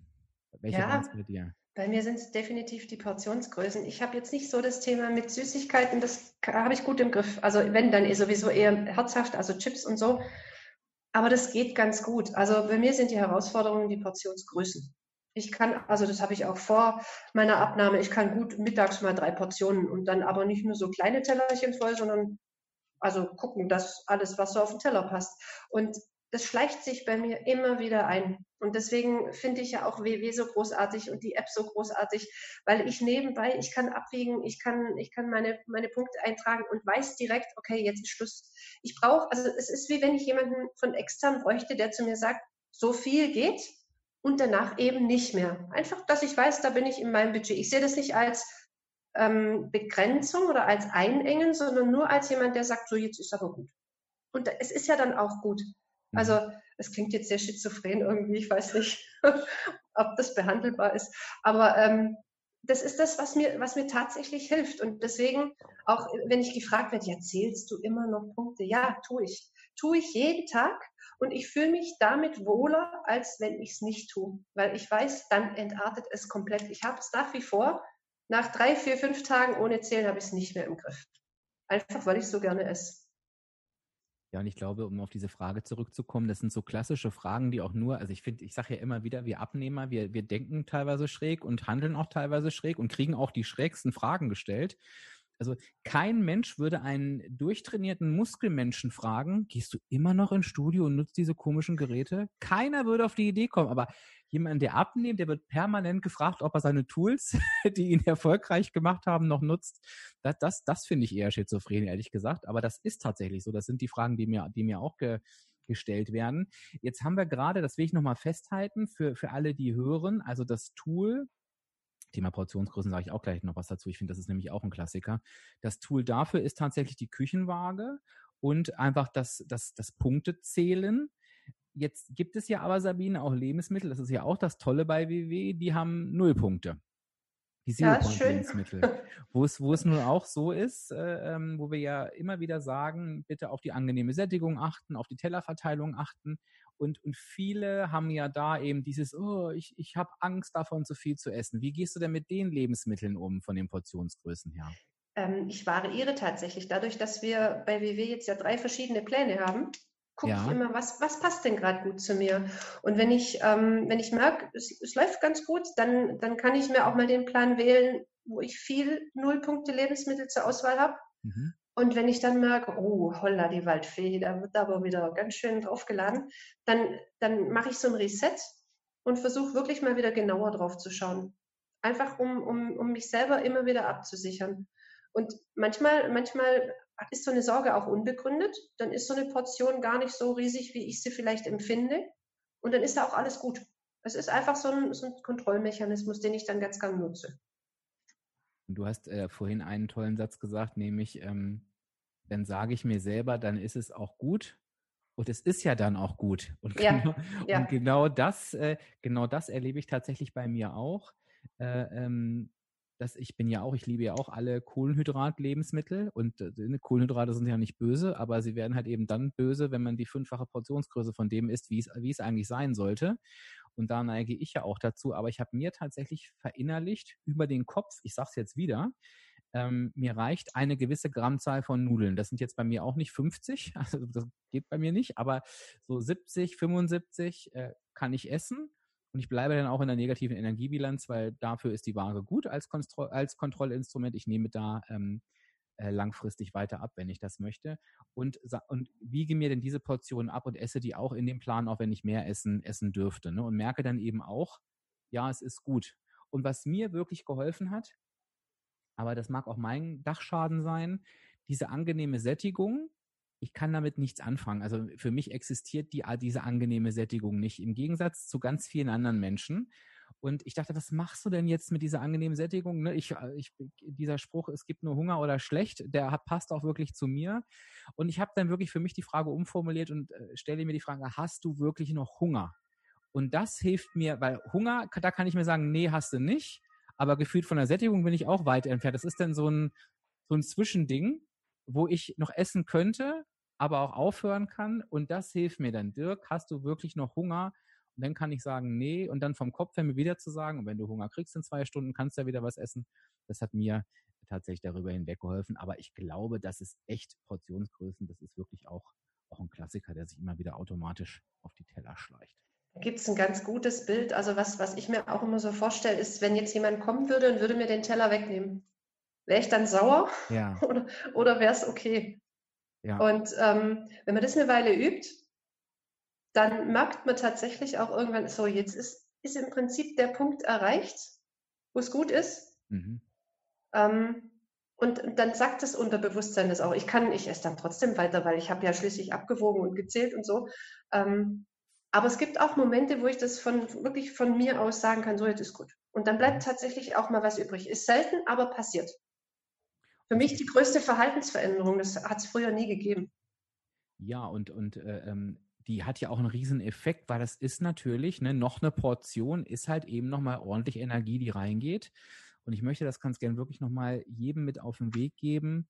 Welche ja, waren bei dir? Bei mir sind es definitiv die Portionsgrößen. Ich habe jetzt nicht so das Thema mit Süßigkeiten, das habe ich gut im Griff. Also wenn, dann sowieso eher herzhaft, also Chips und so. Aber das geht ganz gut. Also bei mir sind die Herausforderungen die Portionsgrößen. Ich kann, also das habe ich auch vor meiner Abnahme, ich kann gut mittags mal drei Portionen und dann aber nicht nur so kleine Tellerchen voll, sondern also gucken, dass alles, was so auf den Teller passt. Und das schleicht sich bei mir immer wieder ein. Und deswegen finde ich ja auch WW so großartig und die App so großartig, weil ich nebenbei, ich kann abwiegen, ich kann, ich kann meine, meine Punkte eintragen und weiß direkt, okay, jetzt ist Schluss. Ich brauche, also es ist wie wenn ich jemanden von extern bräuchte, der zu mir sagt, so viel geht, und danach eben nicht mehr. Einfach, dass ich weiß, da bin ich in meinem Budget. Ich sehe das nicht als ähm, Begrenzung oder als Einengen, sondern nur als jemand, der sagt, so jetzt ist aber gut. Und es ist ja dann auch gut. Mhm. Also es klingt jetzt sehr schizophren irgendwie, ich weiß nicht, <laughs> ob das behandelbar ist. Aber ähm, das ist das, was mir, was mir tatsächlich hilft. Und deswegen, auch wenn ich gefragt werde, ja, zählst du immer noch Punkte? Ja, tue ich. Tue ich jeden Tag. Und ich fühle mich damit wohler, als wenn ich es nicht tue. Weil ich weiß, dann entartet es komplett. Ich habe es nach wie vor. Nach drei, vier, fünf Tagen ohne Zählen habe ich es nicht mehr im Griff. Einfach, weil ich so gerne esse. Ja, und ich glaube, um auf diese Frage zurückzukommen, das sind so klassische Fragen, die auch nur, also ich finde, ich sage ja immer wieder, wir Abnehmer, wir, wir denken teilweise schräg und handeln auch teilweise schräg und kriegen auch die schrägsten Fragen gestellt. Also kein Mensch würde einen durchtrainierten Muskelmenschen fragen, gehst du immer noch ins Studio und nutzt diese komischen Geräte? Keiner würde auf die Idee kommen, aber jemand, der abnimmt, der wird permanent gefragt, ob er seine Tools, <laughs> die ihn erfolgreich gemacht haben, noch nutzt. Das, das, das finde ich eher schizophren, ehrlich gesagt. Aber das ist tatsächlich so. Das sind die Fragen, die mir, die mir auch ge, gestellt werden. Jetzt haben wir gerade, das will ich nochmal festhalten, für, für alle, die hören, also das Tool, Thema Portionsgrößen sage ich auch gleich noch was dazu. Ich finde, das ist nämlich auch ein Klassiker. Das Tool dafür ist tatsächlich die Küchenwaage und einfach das, das, das Punktezählen. Jetzt gibt es ja aber, Sabine, auch Lebensmittel. Das ist ja auch das Tolle bei WW. Die haben null Punkte. Die Zero-Point-Lebensmittel. <laughs> wo es, wo es nun auch so ist, äh, ähm, wo wir ja immer wieder sagen, bitte auf die angenehme Sättigung achten, auf die Tellerverteilung achten. Und, und viele haben ja da eben dieses, oh, ich, ich habe Angst davon, zu viel zu essen. Wie gehst du denn mit den Lebensmitteln um, von den Portionsgrößen her? Ähm, ich variiere tatsächlich. Dadurch, dass wir bei WW jetzt ja drei verschiedene Pläne haben, gucke ja. ich immer, was, was passt denn gerade gut zu mir. Und wenn ich, ähm, wenn ich merke, es, es läuft ganz gut, dann, dann kann ich mir auch mal den Plan wählen, wo ich viel Nullpunkte Lebensmittel zur Auswahl habe. Mhm. Und wenn ich dann merke, oh, holla, die Waldfee, da wird aber wieder ganz schön draufgeladen, dann, dann mache ich so ein Reset und versuche wirklich mal wieder genauer drauf zu schauen. Einfach um, um, um mich selber immer wieder abzusichern. Und manchmal, manchmal ist so eine Sorge auch unbegründet. Dann ist so eine Portion gar nicht so riesig, wie ich sie vielleicht empfinde. Und dann ist da auch alles gut. Es ist einfach so ein, so ein Kontrollmechanismus, den ich dann ganz gern nutze. Du hast äh, vorhin einen tollen Satz gesagt, nämlich, ähm, dann sage ich mir selber, dann ist es auch gut. Und es ist ja dann auch gut. Und, <laughs> ja, genau, ja. und genau das, äh, genau das erlebe ich tatsächlich bei mir auch. Äh, ähm, dass ich bin ja auch, ich liebe ja auch alle Kohlenhydrat-Lebensmittel und äh, ne, Kohlenhydrate sind ja nicht böse, aber sie werden halt eben dann böse, wenn man die fünffache Portionsgröße von dem isst, wie es, wie es eigentlich sein sollte. Und da neige ich ja auch dazu, aber ich habe mir tatsächlich verinnerlicht über den Kopf, ich sage es jetzt wieder, ähm, mir reicht eine gewisse Grammzahl von Nudeln. Das sind jetzt bei mir auch nicht 50, <laughs> also das geht bei mir nicht, aber so 70, 75 äh, kann ich essen und ich bleibe dann auch in der negativen Energiebilanz, weil dafür ist die Waage gut als, Kontro als Kontrollinstrument. Ich nehme da ähm, äh, langfristig weiter ab, wenn ich das möchte. Und, und wiege mir denn diese Portionen ab und esse die auch in dem Plan, auch wenn ich mehr essen, essen dürfte. Ne? Und merke dann eben auch, ja, es ist gut. Und was mir wirklich geholfen hat, aber das mag auch mein Dachschaden sein, diese angenehme Sättigung, ich kann damit nichts anfangen. Also für mich existiert die, diese angenehme Sättigung nicht, im Gegensatz zu ganz vielen anderen Menschen. Und ich dachte, was machst du denn jetzt mit dieser angenehmen Sättigung? Ne? Ich, äh, ich, dieser Spruch, es gibt nur Hunger oder schlecht, der hat, passt auch wirklich zu mir. Und ich habe dann wirklich für mich die Frage umformuliert und äh, stelle mir die Frage, hast du wirklich noch Hunger? Und das hilft mir, weil Hunger, da kann ich mir sagen, nee, hast du nicht. Aber gefühlt von der Sättigung bin ich auch weit entfernt. Das ist dann so ein, so ein Zwischending wo ich noch essen könnte, aber auch aufhören kann. Und das hilft mir dann. Dirk, hast du wirklich noch Hunger? Und dann kann ich sagen, nee. Und dann vom Kopf her mir wieder zu sagen, wenn du Hunger kriegst in zwei Stunden, kannst du ja wieder was essen. Das hat mir tatsächlich darüber hinweg geholfen. Aber ich glaube, das ist echt Portionsgrößen. Das ist wirklich auch, auch ein Klassiker, der sich immer wieder automatisch auf die Teller schleicht. Gibt es ein ganz gutes Bild. Also was, was ich mir auch immer so vorstelle, ist, wenn jetzt jemand kommen würde und würde mir den Teller wegnehmen. Wäre ich dann sauer ja. <laughs> oder, oder wäre es okay? Ja. Und ähm, wenn man das eine Weile übt, dann merkt man tatsächlich auch irgendwann, so jetzt ist, ist im Prinzip der Punkt erreicht, wo es gut ist. Mhm. Ähm, und, und, dann sagt das Unterbewusstsein das auch. Ich kann, ich esse dann trotzdem weiter, weil ich habe ja schließlich abgewogen und gezählt und so. Ähm, aber es gibt auch Momente, wo ich das von wirklich von mir aus sagen kann, so jetzt ist gut. Und dann bleibt mhm. tatsächlich auch mal was übrig. Ist selten, aber passiert für mich die größte Verhaltensveränderung. Das hat es früher nie gegeben. Ja, und, und äh, ähm, die hat ja auch einen riesen Effekt, weil das ist natürlich, ne, noch eine Portion ist halt eben nochmal ordentlich Energie, die reingeht. Und ich möchte das ganz gern wirklich nochmal jedem mit auf den Weg geben,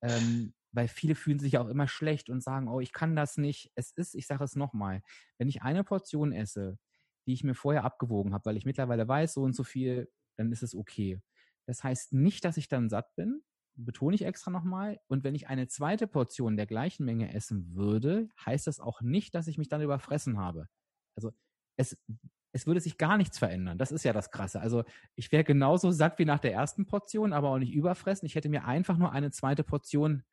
ähm, weil viele fühlen sich auch immer schlecht und sagen, oh, ich kann das nicht. Es ist, ich sage es nochmal, wenn ich eine Portion esse, die ich mir vorher abgewogen habe, weil ich mittlerweile weiß, so und so viel, dann ist es okay. Das heißt nicht, dass ich dann satt bin, betone ich extra nochmal. Und wenn ich eine zweite Portion der gleichen Menge essen würde, heißt das auch nicht, dass ich mich dann überfressen habe. Also es, es würde sich gar nichts verändern. Das ist ja das Krasse. Also ich wäre genauso satt wie nach der ersten Portion, aber auch nicht überfressen. Ich hätte mir einfach nur eine zweite Portion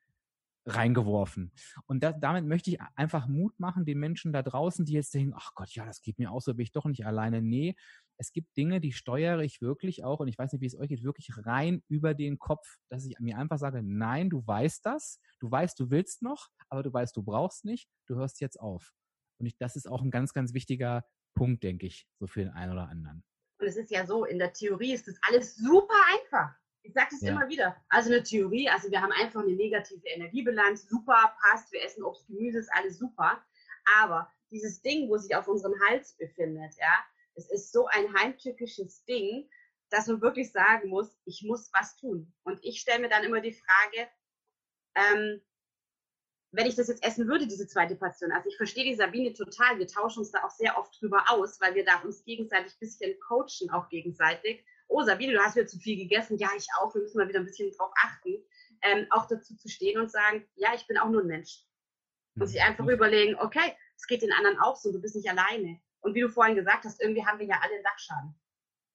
reingeworfen. Und da, damit möchte ich einfach Mut machen, den Menschen da draußen, die jetzt denken, ach Gott, ja, das geht mir auch so, bin ich doch nicht alleine. Nee, es gibt Dinge, die steuere ich wirklich auch, und ich weiß nicht, wie es euch geht, wirklich rein über den Kopf, dass ich mir einfach sage, nein, du weißt das, du weißt, du willst noch, aber du weißt, du brauchst nicht, du hörst jetzt auf. Und ich, das ist auch ein ganz, ganz wichtiger Punkt, denke ich, so für den einen oder anderen. Und es ist ja so, in der Theorie ist das alles super einfach. Ich sage das ja. immer wieder. Also eine Theorie, also wir haben einfach eine negative Energiebilanz, super, passt, wir essen Obst, Gemüse, ist alles super. Aber dieses Ding, wo sich auf unserem Hals befindet, ja, es ist so ein heimtückisches Ding, dass man wirklich sagen muss, ich muss was tun. Und ich stelle mir dann immer die Frage, ähm, wenn ich das jetzt essen würde, diese zweite Portion. Also ich verstehe die Sabine total. Wir tauschen uns da auch sehr oft drüber aus, weil wir da uns gegenseitig ein bisschen coachen, auch gegenseitig. Oh, Sabine, du hast wieder zu viel gegessen. Ja, ich auch. Wir müssen mal wieder ein bisschen drauf achten. Ähm, auch dazu zu stehen und sagen, ja, ich bin auch nur ein Mensch. Und sich einfach mhm. überlegen, okay, es geht den anderen auch so, du bist nicht alleine. Und wie du vorhin gesagt hast, irgendwie haben wir ja alle einen Dachschaden.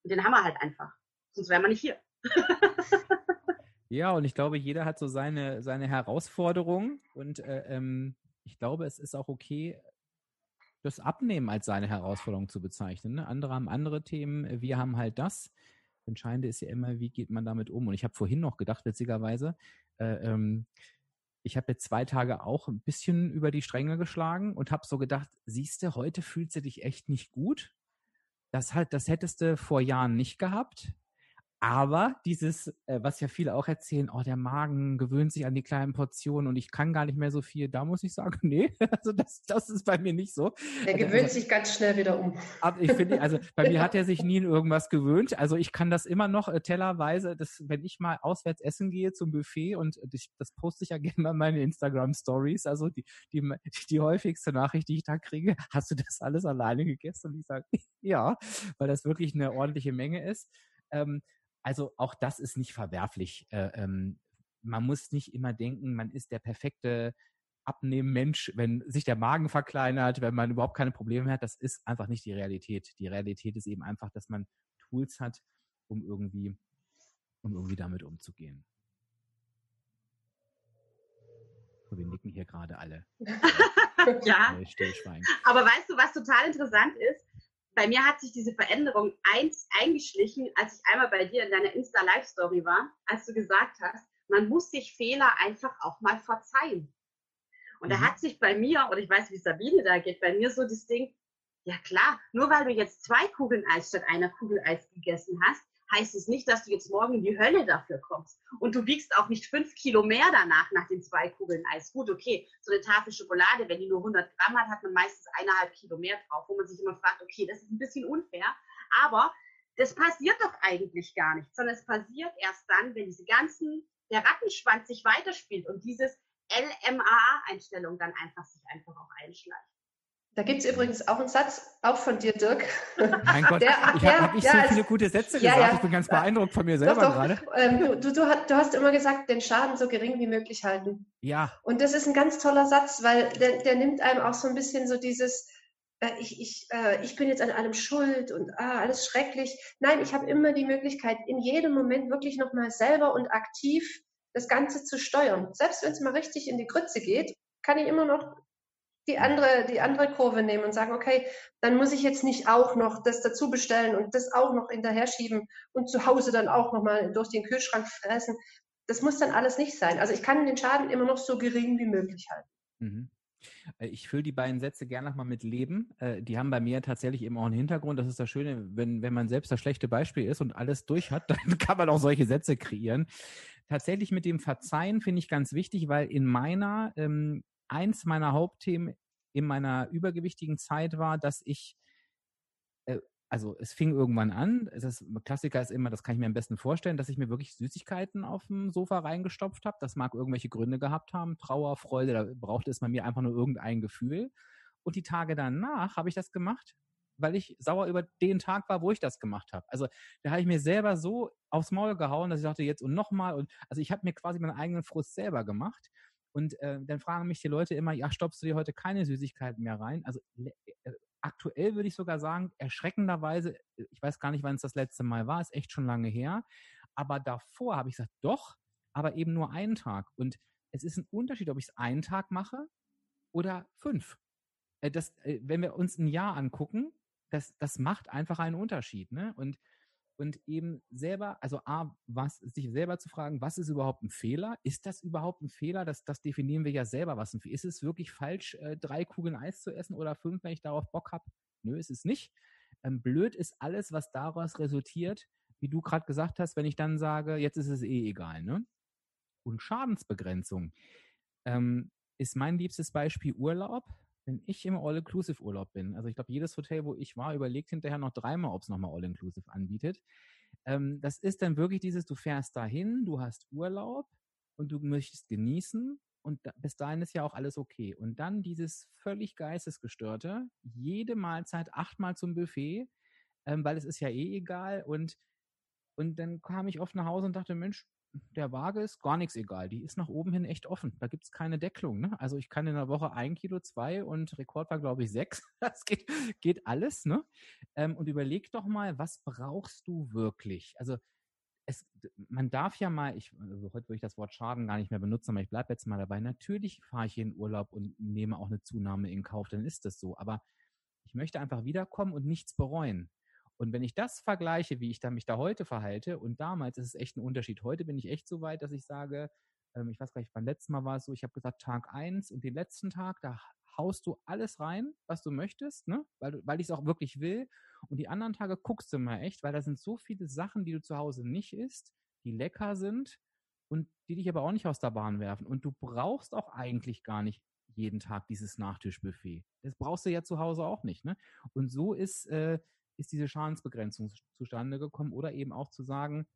Und den haben wir halt einfach. Sonst wären wir nicht hier. <laughs> ja, und ich glaube, jeder hat so seine, seine Herausforderung. Und äh, ähm, ich glaube, es ist auch okay, das Abnehmen als seine Herausforderung zu bezeichnen. Ne? Andere haben andere Themen, wir haben halt das. Entscheidende ist ja immer, wie geht man damit um? Und ich habe vorhin noch gedacht, witzigerweise, äh, ähm, ich habe jetzt zwei Tage auch ein bisschen über die Stränge geschlagen und habe so gedacht, siehst du, heute fühlst du dich echt nicht gut. Das halt, das hättest du vor Jahren nicht gehabt. Aber dieses, äh, was ja viele auch erzählen, oh, der Magen gewöhnt sich an die kleinen Portionen und ich kann gar nicht mehr so viel, da muss ich sagen, <laughs> nee, also das, das ist bei mir nicht so. Er also, gewöhnt also, sich ganz schnell wieder um. Aber ich finde, also bei mir hat <laughs> er sich nie in irgendwas gewöhnt. Also ich kann das immer noch äh, tellerweise, das, wenn ich mal auswärts essen gehe zum Buffet und das, das poste ich ja <laughs> gerne in meine Instagram Stories, also die, die, die häufigste Nachricht, die ich da kriege, hast du das alles alleine gegessen? Und ich sage, ja, weil das wirklich eine ordentliche Menge ist. Ähm, also auch das ist nicht verwerflich. Äh, ähm, man muss nicht immer denken, man ist der perfekte Abnehmmensch, wenn sich der Magen verkleinert, wenn man überhaupt keine Probleme hat. Das ist einfach nicht die Realität. Die Realität ist eben einfach, dass man Tools hat, um irgendwie, um irgendwie damit umzugehen. wir nicken hier gerade alle. <laughs> ja. Aber weißt du, was total interessant ist? Bei mir hat sich diese Veränderung eins eingeschlichen, als ich einmal bei dir in deiner Insta-Live-Story war, als du gesagt hast, man muss sich Fehler einfach auch mal verzeihen. Und mhm. da hat sich bei mir, oder ich weiß, wie Sabine da geht, bei mir so das Ding, ja klar, nur weil du jetzt zwei Kugeln Eis statt einer Kugel Eis gegessen hast, heißt es nicht, dass du jetzt morgen in die Hölle dafür kommst. Und du wiegst auch nicht fünf Kilo mehr danach nach den zwei Kugeln Eis. Gut, okay, so eine Tafel Schokolade, wenn die nur 100 Gramm hat, hat man meistens eineinhalb Kilo mehr drauf, wo man sich immer fragt, okay, das ist ein bisschen unfair. Aber das passiert doch eigentlich gar nicht, sondern es passiert erst dann, wenn diese ganzen, der Rattenschwanz sich weiterspielt und dieses LMAA-Einstellung dann einfach sich einfach auch einschleicht. Da gibt es übrigens auch einen Satz, auch von dir, Dirk. Mein Gott, der, ich habe hab nicht ja, so viele gute Sätze ja, gesagt. Ja, ich bin ganz beeindruckt von mir selber doch, doch. gerade. Ähm, du, du, du, hast immer gesagt, den Schaden so gering wie möglich halten. Ja. Und das ist ein ganz toller Satz, weil der, der nimmt einem auch so ein bisschen so dieses, äh, ich, ich, äh, ich bin jetzt an allem schuld und ah, alles schrecklich. Nein, ich habe immer die Möglichkeit, in jedem Moment wirklich nochmal selber und aktiv das Ganze zu steuern. Selbst wenn es mal richtig in die Grütze geht, kann ich immer noch die andere, die andere Kurve nehmen und sagen, okay, dann muss ich jetzt nicht auch noch das dazu bestellen und das auch noch hinterher schieben und zu Hause dann auch noch mal durch den Kühlschrank fressen. Das muss dann alles nicht sein. Also ich kann den Schaden immer noch so gering wie möglich halten. Mhm. Äh, ich fülle die beiden Sätze gerne nochmal mit Leben. Äh, die haben bei mir tatsächlich eben auch einen Hintergrund. Das ist das Schöne, wenn, wenn man selbst das schlechte Beispiel ist und alles durch hat, <laughs> dann kann man auch solche Sätze kreieren. Tatsächlich mit dem Verzeihen finde ich ganz wichtig, weil in meiner ähm, eins meiner Hauptthemen in meiner übergewichtigen Zeit war, dass ich, äh, also es fing irgendwann an, das Klassiker ist immer, das kann ich mir am besten vorstellen, dass ich mir wirklich Süßigkeiten auf dem Sofa reingestopft habe. Das mag irgendwelche Gründe gehabt haben, Trauer, Freude, da brauchte es bei mir einfach nur irgendein Gefühl. Und die Tage danach habe ich das gemacht, weil ich sauer über den Tag war, wo ich das gemacht habe. Also da habe ich mir selber so aufs Maul gehauen, dass ich dachte, jetzt und nochmal. Und also ich habe mir quasi meinen eigenen Frust selber gemacht. Und äh, dann fragen mich die Leute immer, ja, stoppst du dir heute keine Süßigkeiten mehr rein? Also äh, aktuell würde ich sogar sagen, erschreckenderweise, äh, ich weiß gar nicht, wann es das letzte Mal war, ist echt schon lange her. Aber davor habe ich gesagt, doch, aber eben nur einen Tag. Und es ist ein Unterschied, ob ich es einen Tag mache oder fünf. Äh, das, wenn wir uns ein Jahr angucken, das, das macht einfach einen Unterschied. Ne? Und und eben selber, also A, was, sich selber zu fragen, was ist überhaupt ein Fehler? Ist das überhaupt ein Fehler? Das, das definieren wir ja selber, was ein Fehler ist. Ist es wirklich falsch, äh, drei Kugeln Eis zu essen oder fünf, wenn ich darauf Bock habe? Nö, ist es nicht. Ähm, blöd ist alles, was daraus resultiert, wie du gerade gesagt hast, wenn ich dann sage, jetzt ist es eh egal, ne? Und Schadensbegrenzung ähm, ist mein liebstes Beispiel Urlaub wenn ich im All-Inclusive-Urlaub bin, also ich glaube, jedes Hotel, wo ich war, überlegt hinterher noch dreimal, ob es nochmal All-Inclusive anbietet. Ähm, das ist dann wirklich dieses, du fährst dahin, du hast Urlaub und du möchtest genießen und da, bis dahin ist ja auch alles okay. Und dann dieses völlig geistesgestörte, jede Mahlzeit achtmal zum Buffet, ähm, weil es ist ja eh egal und und dann kam ich oft nach Hause und dachte, Mensch, der Waage ist gar nichts egal. Die ist nach oben hin echt offen. Da gibt es keine Decklung. Ne? Also ich kann in der Woche ein Kilo, zwei und Rekord war, glaube ich, sechs. <laughs> Das geht, geht alles. Ne? Ähm, und überleg doch mal, was brauchst du wirklich? Also es, man darf ja mal, ich, also heute würde ich das Wort Schaden gar nicht mehr benutzen, aber ich bleibe jetzt mal dabei. Natürlich fahre ich in Urlaub und nehme auch eine Zunahme in Kauf, dann ist das so. Aber möchte einfach wiederkommen und nichts bereuen. Und wenn ich das vergleiche, wie ich da mich da heute verhalte und damals ist es echt ein Unterschied. Heute bin ich echt so weit, dass ich sage, ähm, ich weiß gar nicht, beim letzten Mal war es so, ich habe gesagt Tag eins und den letzten Tag, da haust du alles rein, was du möchtest, ne? weil, weil ich es auch wirklich will. Und die anderen Tage guckst du mal echt, weil da sind so viele Sachen, die du zu Hause nicht isst, die lecker sind und die dich aber auch nicht aus der Bahn werfen. Und du brauchst auch eigentlich gar nicht jeden Tag dieses Nachtischbuffet. Das brauchst du ja zu Hause auch nicht. Ne? Und so ist, äh, ist diese Schadensbegrenzung zustande gekommen oder eben auch zu sagen,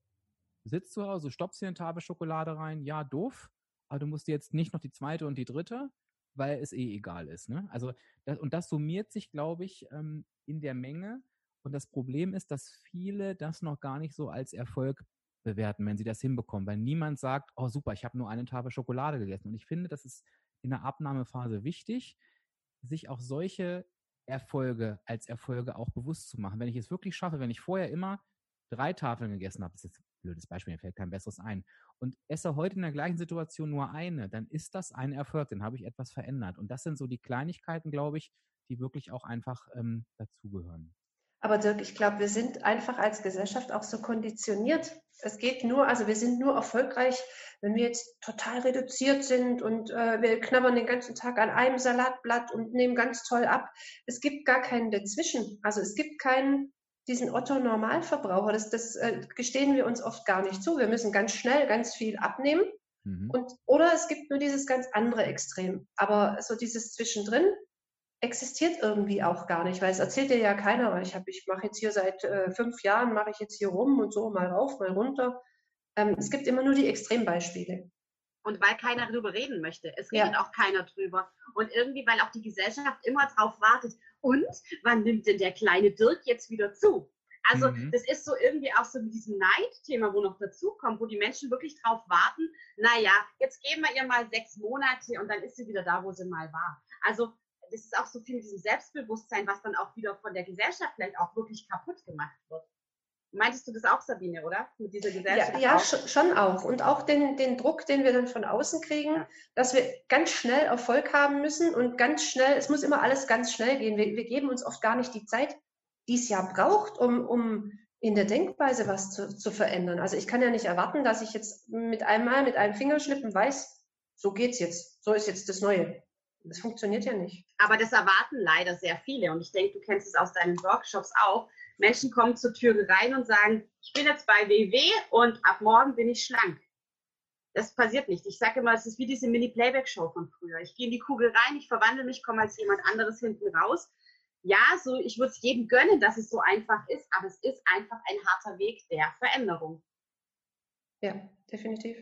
du sitzt zu Hause, stoppst dir eine Tafel Schokolade rein, ja, doof, aber du musst jetzt nicht noch die zweite und die dritte, weil es eh egal ist. Ne? Also das, und das summiert sich, glaube ich, ähm, in der Menge. Und das Problem ist, dass viele das noch gar nicht so als Erfolg bewerten, wenn sie das hinbekommen, weil niemand sagt, oh super, ich habe nur eine Tafel Schokolade gegessen. Und ich finde, das ist in der Abnahmephase wichtig, sich auch solche Erfolge als Erfolge auch bewusst zu machen. Wenn ich es wirklich schaffe, wenn ich vorher immer drei Tafeln gegessen habe, das ist jetzt ein blödes Beispiel, mir fällt kein besseres ein, und esse heute in der gleichen Situation nur eine, dann ist das ein Erfolg, dann habe ich etwas verändert. Und das sind so die Kleinigkeiten, glaube ich, die wirklich auch einfach ähm, dazugehören. Aber Dirk, ich glaube, wir sind einfach als Gesellschaft auch so konditioniert. Es geht nur, also wir sind nur erfolgreich, wenn wir jetzt total reduziert sind und äh, wir knabbern den ganzen Tag an einem Salatblatt und nehmen ganz toll ab. Es gibt gar keinen dazwischen. Also es gibt keinen, diesen Otto-Normalverbraucher. Das, das äh, gestehen wir uns oft gar nicht zu. Wir müssen ganz schnell ganz viel abnehmen. Mhm. Und, oder es gibt nur dieses ganz andere Extrem. Aber so dieses Zwischendrin, existiert irgendwie auch gar nicht, weil es erzählt dir ja keiner, weil ich habe, ich mache jetzt hier seit äh, fünf Jahren, mache ich jetzt hier rum und so mal rauf, mal runter. Ähm, es gibt immer nur die Extrembeispiele. Und weil keiner drüber reden möchte. Es redet ja. auch keiner drüber. Und irgendwie, weil auch die Gesellschaft immer drauf wartet. Und wann nimmt denn der kleine Dirk jetzt wieder zu? Also mhm. das ist so irgendwie auch so mit diesem Neidthema, wo noch dazu kommt, wo die Menschen wirklich drauf warten, naja, jetzt geben wir ihr mal sechs Monate und dann ist sie wieder da, wo sie mal war. Also das ist auch so viel mit diesem Selbstbewusstsein, was dann auch wieder von der Gesellschaft vielleicht auch wirklich kaputt gemacht wird. Meintest du das auch, Sabine, oder? Mit dieser Gesellschaft? Ja, ja auch? schon auch. Und auch den, den Druck, den wir dann von außen kriegen, ja. dass wir ganz schnell Erfolg haben müssen und ganz schnell, es muss immer alles ganz schnell gehen. Wir, wir geben uns oft gar nicht die Zeit, die es ja braucht, um, um in der Denkweise was zu, zu verändern. Also ich kann ja nicht erwarten, dass ich jetzt mit einmal, mit einem Fingerschnippen weiß, so geht's jetzt, so ist jetzt das Neue. Das funktioniert ja nicht. Aber das erwarten leider sehr viele. Und ich denke, du kennst es aus deinen Workshops auch. Menschen kommen zur Tür rein und sagen, ich bin jetzt bei WW und ab morgen bin ich schlank. Das passiert nicht. Ich sage immer, es ist wie diese Mini-Playback-Show von früher. Ich gehe in die Kugel rein, ich verwandle mich, komme als jemand anderes hinten raus. Ja, so, ich würde es jedem gönnen, dass es so einfach ist, aber es ist einfach ein harter Weg der Veränderung. Ja, definitiv.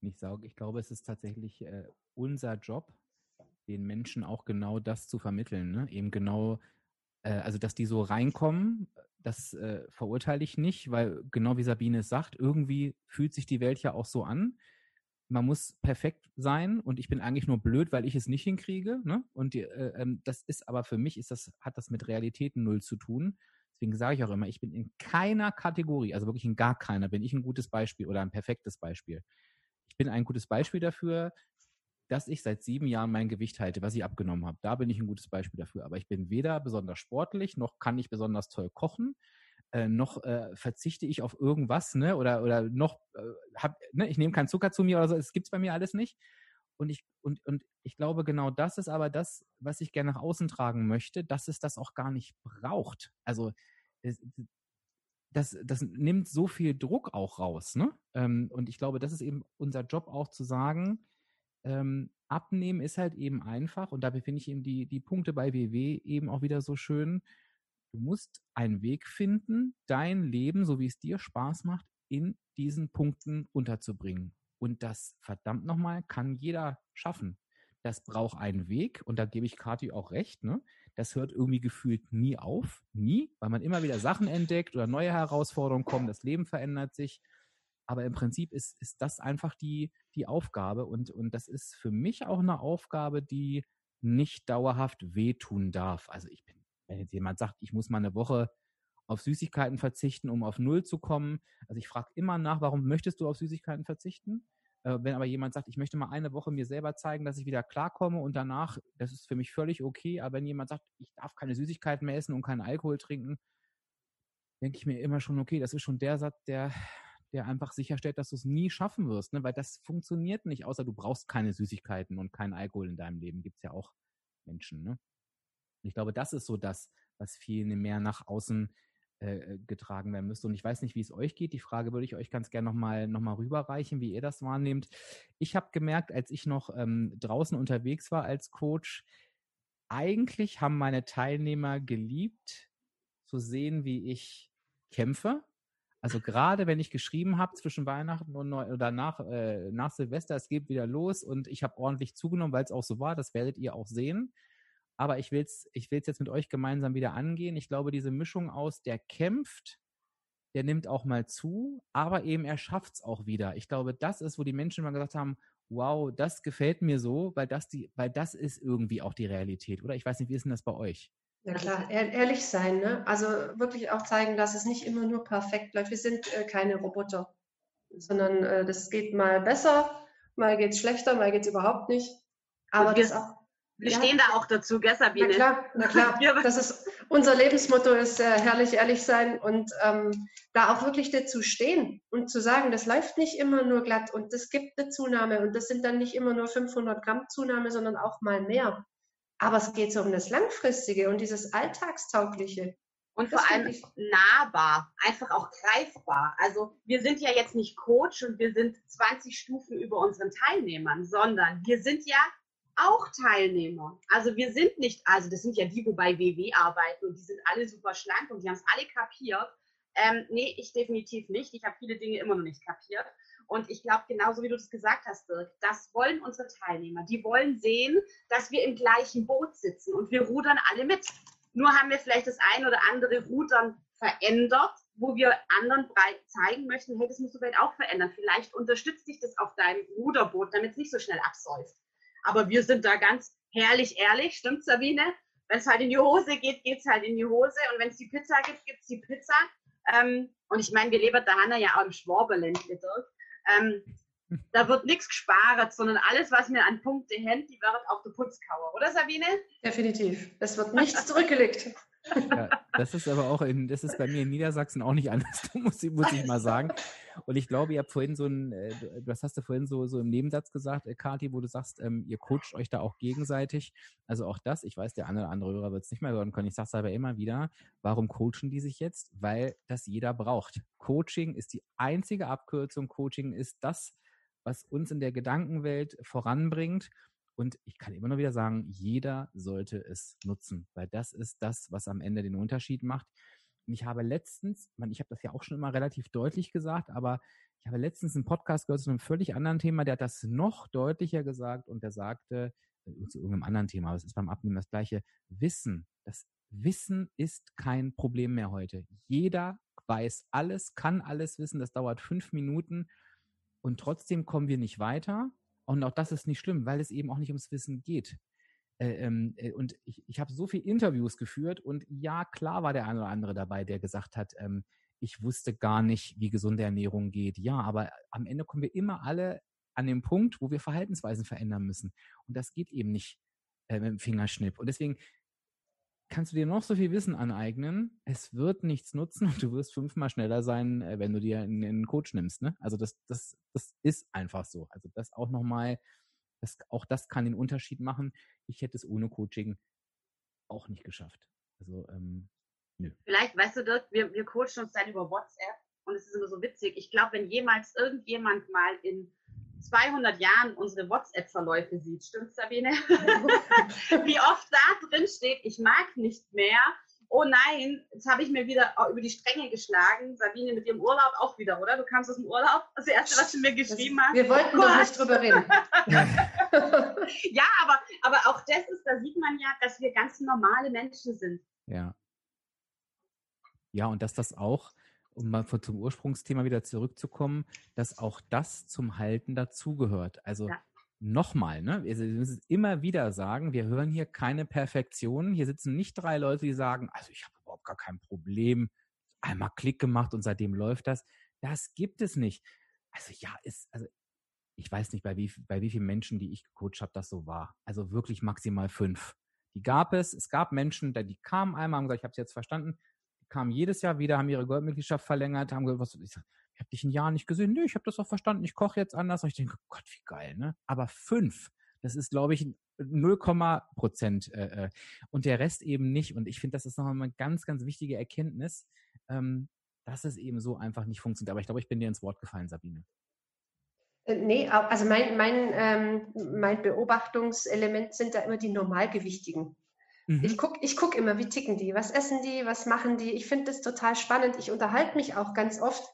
Und ich sage, ich glaube, es ist tatsächlich äh, unser Job, den Menschen auch genau das zu vermitteln. Ne? Eben genau, äh, also dass die so reinkommen, das äh, verurteile ich nicht, weil genau wie Sabine es sagt, irgendwie fühlt sich die Welt ja auch so an. Man muss perfekt sein und ich bin eigentlich nur blöd, weil ich es nicht hinkriege. Ne? Und äh, ähm, das ist aber für mich ist das hat das mit Realitäten null zu tun. Deswegen sage ich auch immer, ich bin in keiner Kategorie, also wirklich in gar keiner, bin ich ein gutes Beispiel oder ein perfektes Beispiel. Ich bin ein gutes Beispiel dafür, dass ich seit sieben Jahren mein Gewicht halte, was ich abgenommen habe. Da bin ich ein gutes Beispiel dafür. Aber ich bin weder besonders sportlich, noch kann ich besonders toll kochen, äh, noch äh, verzichte ich auf irgendwas, ne? Oder oder noch äh, hab, ne? ich nehme keinen Zucker zu mir oder so. Es gibt's bei mir alles nicht. Und ich und und ich glaube genau das ist aber das, was ich gerne nach außen tragen möchte, dass es das auch gar nicht braucht. Also das, das, das nimmt so viel Druck auch raus, ne? Ähm, und ich glaube, das ist eben unser Job auch zu sagen ähm, abnehmen ist halt eben einfach und dabei finde ich eben die, die Punkte bei WW eben auch wieder so schön. Du musst einen Weg finden, dein Leben, so wie es dir Spaß macht, in diesen Punkten unterzubringen. Und das verdammt nochmal kann jeder schaffen. Das braucht einen Weg und da gebe ich Kathi auch recht. Ne? Das hört irgendwie gefühlt nie auf, nie, weil man immer wieder Sachen entdeckt oder neue Herausforderungen kommen. Das Leben verändert sich aber im Prinzip ist, ist das einfach die, die Aufgabe und, und das ist für mich auch eine Aufgabe, die nicht dauerhaft wehtun darf. Also ich bin, wenn jetzt jemand sagt, ich muss mal eine Woche auf Süßigkeiten verzichten, um auf Null zu kommen. Also ich frage immer nach, warum möchtest du auf Süßigkeiten verzichten? Äh, wenn aber jemand sagt, ich möchte mal eine Woche mir selber zeigen, dass ich wieder klarkomme und danach, das ist für mich völlig okay. Aber wenn jemand sagt, ich darf keine Süßigkeiten mehr essen und keinen Alkohol trinken, denke ich mir immer schon, okay, das ist schon der Satz, der, der einfach sicherstellt, dass du es nie schaffen wirst, ne? weil das funktioniert nicht, außer du brauchst keine Süßigkeiten und keinen Alkohol in deinem Leben. Gibt es ja auch Menschen. Ne? ich glaube, das ist so das, was viel mehr nach außen äh, getragen werden müsste. Und ich weiß nicht, wie es euch geht. Die Frage würde ich euch ganz gerne nochmal noch mal rüberreichen, wie ihr das wahrnehmt. Ich habe gemerkt, als ich noch ähm, draußen unterwegs war als Coach, eigentlich haben meine Teilnehmer geliebt, zu sehen, wie ich kämpfe. Also gerade wenn ich geschrieben habe zwischen Weihnachten und Neu oder nach, äh, nach Silvester, es geht wieder los und ich habe ordentlich zugenommen, weil es auch so war, das werdet ihr auch sehen aber ich will es ich will's jetzt mit euch gemeinsam wieder angehen. Ich glaube, diese Mischung aus, der kämpft, der nimmt auch mal zu, aber eben er schafft es auch wieder. Ich glaube, das ist, wo die Menschen mal gesagt haben, wow, das gefällt mir so, weil das die, weil das ist irgendwie auch die Realität, oder? Ich weiß nicht, wie ist denn das bei euch? Ja klar, ehrlich sein, ne? Also wirklich auch zeigen, dass es nicht immer nur perfekt läuft. Wir sind äh, keine Roboter, sondern äh, das geht mal besser, mal geht es schlechter, mal geht es überhaupt nicht. Aber wir, das auch wir ja. stehen da auch dazu, gell, Sabine? Na klar, na klar. <laughs> Das ist, unser Lebensmotto ist äh, herrlich ehrlich sein und ähm, da auch wirklich dazu stehen und zu sagen, das läuft nicht immer nur glatt und es gibt eine Zunahme und das sind dann nicht immer nur 500 Gramm Zunahme, sondern auch mal mehr. Aber es geht so um das Langfristige und dieses Alltagstaugliche. Und vor allem nahbar, einfach auch greifbar. Also wir sind ja jetzt nicht Coach und wir sind 20 Stufen über unseren Teilnehmern, sondern wir sind ja auch Teilnehmer. Also wir sind nicht, also das sind ja die, wo bei WW arbeiten und die sind alle super schlank und die haben es alle kapiert. Ähm, nee, ich definitiv nicht. Ich habe viele Dinge immer noch nicht kapiert. Und ich glaube, genauso wie du das gesagt hast, Dirk, das wollen unsere Teilnehmer. Die wollen sehen, dass wir im gleichen Boot sitzen und wir rudern alle mit. Nur haben wir vielleicht das ein oder andere Rudern verändert, wo wir anderen zeigen möchten, hey, das musst du vielleicht auch verändern. Vielleicht unterstützt dich das auf deinem Ruderboot, damit es nicht so schnell absäuft. Aber wir sind da ganz herrlich ehrlich, stimmt Sabine? Wenn es halt in die Hose geht, geht es halt in die Hose. Und wenn es die Pizza gibt, gibt es die Pizza. Ähm, und ich meine, wir leben da Hanna ja auch im Schwaberland, ähm, da wird nichts gespart, sondern alles, was mir an Punkte hängt, die wird auf der Putzkauer, oder Sabine? Definitiv. Es wird nichts zurückgelegt. <laughs> Ja, das ist aber auch in, das ist bei mir in Niedersachsen auch nicht anders, <laughs> muss, muss ich mal sagen. Und ich glaube, ihr habt vorhin so ein, äh, was hast du vorhin so, so im Nebensatz gesagt, äh, Kati, wo du sagst, ähm, ihr coacht euch da auch gegenseitig. Also auch das, ich weiß, der eine oder andere Hörer wird es nicht mehr hören können. Ich sage es aber immer wieder, warum coachen die sich jetzt? Weil das jeder braucht. Coaching ist die einzige Abkürzung. Coaching ist das, was uns in der Gedankenwelt voranbringt. Und ich kann immer nur wieder sagen, jeder sollte es nutzen, weil das ist das, was am Ende den Unterschied macht. Und ich habe letztens, ich habe das ja auch schon immer relativ deutlich gesagt, aber ich habe letztens einen Podcast gehört zu einem völlig anderen Thema, der hat das noch deutlicher gesagt und der sagte, äh, zu irgendeinem anderen Thema, aber es ist beim Abnehmen das gleiche, Wissen, das Wissen ist kein Problem mehr heute. Jeder weiß alles, kann alles wissen, das dauert fünf Minuten und trotzdem kommen wir nicht weiter und auch das ist nicht schlimm, weil es eben auch nicht ums Wissen geht. Äh, ähm, äh, und ich, ich habe so viele Interviews geführt und ja, klar war der eine oder andere dabei, der gesagt hat, ähm, ich wusste gar nicht, wie gesunde Ernährung geht. Ja, aber am Ende kommen wir immer alle an den Punkt, wo wir Verhaltensweisen verändern müssen. Und das geht eben nicht äh, mit dem Fingerschnipp. Und deswegen kannst du dir noch so viel Wissen aneignen, es wird nichts nutzen und du wirst fünfmal schneller sein, äh, wenn du dir einen, Coach nimmst. Ne? Also das, das, das ist einfach so. Also das auch nochmal, das, auch das kann den Unterschied machen. Ich hätte es ohne Coaching auch nicht geschafft. Also ähm, nö. Vielleicht, weißt du, Dirk, wir, wir coachen uns dann über WhatsApp und es ist immer so witzig. Ich glaube, wenn jemals irgendjemand mal in 200 Jahren unsere WhatsApp-Verläufe sieht. Stimmt, Sabine? <laughs> Wie oft da drin steht, ich mag nicht mehr. Oh nein, jetzt habe ich mir wieder über die Stränge geschlagen. Sabine mit ihrem Urlaub auch wieder, oder? Du kamst aus dem Urlaub. Das erste, was du mir geschrieben hast. Wir wollten oh doch nicht drüber reden. <laughs> <laughs> ja, aber, aber auch das ist, da sieht man ja, dass wir ganz normale Menschen sind. Ja. Ja, und dass das auch um mal zum Ursprungsthema wieder zurückzukommen, dass auch das zum Halten dazugehört. Also ja. nochmal, ne? Wir müssen immer wieder sagen, wir hören hier keine Perfektion. Hier sitzen nicht drei Leute, die sagen, also ich habe überhaupt gar kein Problem. Einmal Klick gemacht und seitdem läuft das. Das gibt es nicht. Also ja, ist, also ich weiß nicht, bei wie, bei wie vielen Menschen, die ich gecoacht habe, das so war. Also wirklich maximal fünf. Die gab es. Es gab Menschen, die kamen einmal, haben gesagt, ich habe es jetzt verstanden, kamen jedes Jahr wieder, haben ihre Goldmitgliedschaft verlängert, haben gesagt, was, ich, ich habe dich ein Jahr nicht gesehen. Nee, ich habe das auch verstanden, ich koche jetzt anders. Und ich denke, Gott, wie geil, ne? Aber fünf, das ist, glaube ich, 0, Prozent äh, äh, und der Rest eben nicht. Und ich finde, das ist nochmal eine ganz, ganz wichtige Erkenntnis, ähm, dass es eben so einfach nicht funktioniert. Aber ich glaube, ich bin dir ins Wort gefallen, Sabine. Äh, nee, also mein, mein, ähm, mein Beobachtungselement sind da immer die Normalgewichtigen. Mhm. Ich gucke ich guck immer, wie ticken die, was essen die, was machen die. Ich finde das total spannend. Ich unterhalte mich auch ganz oft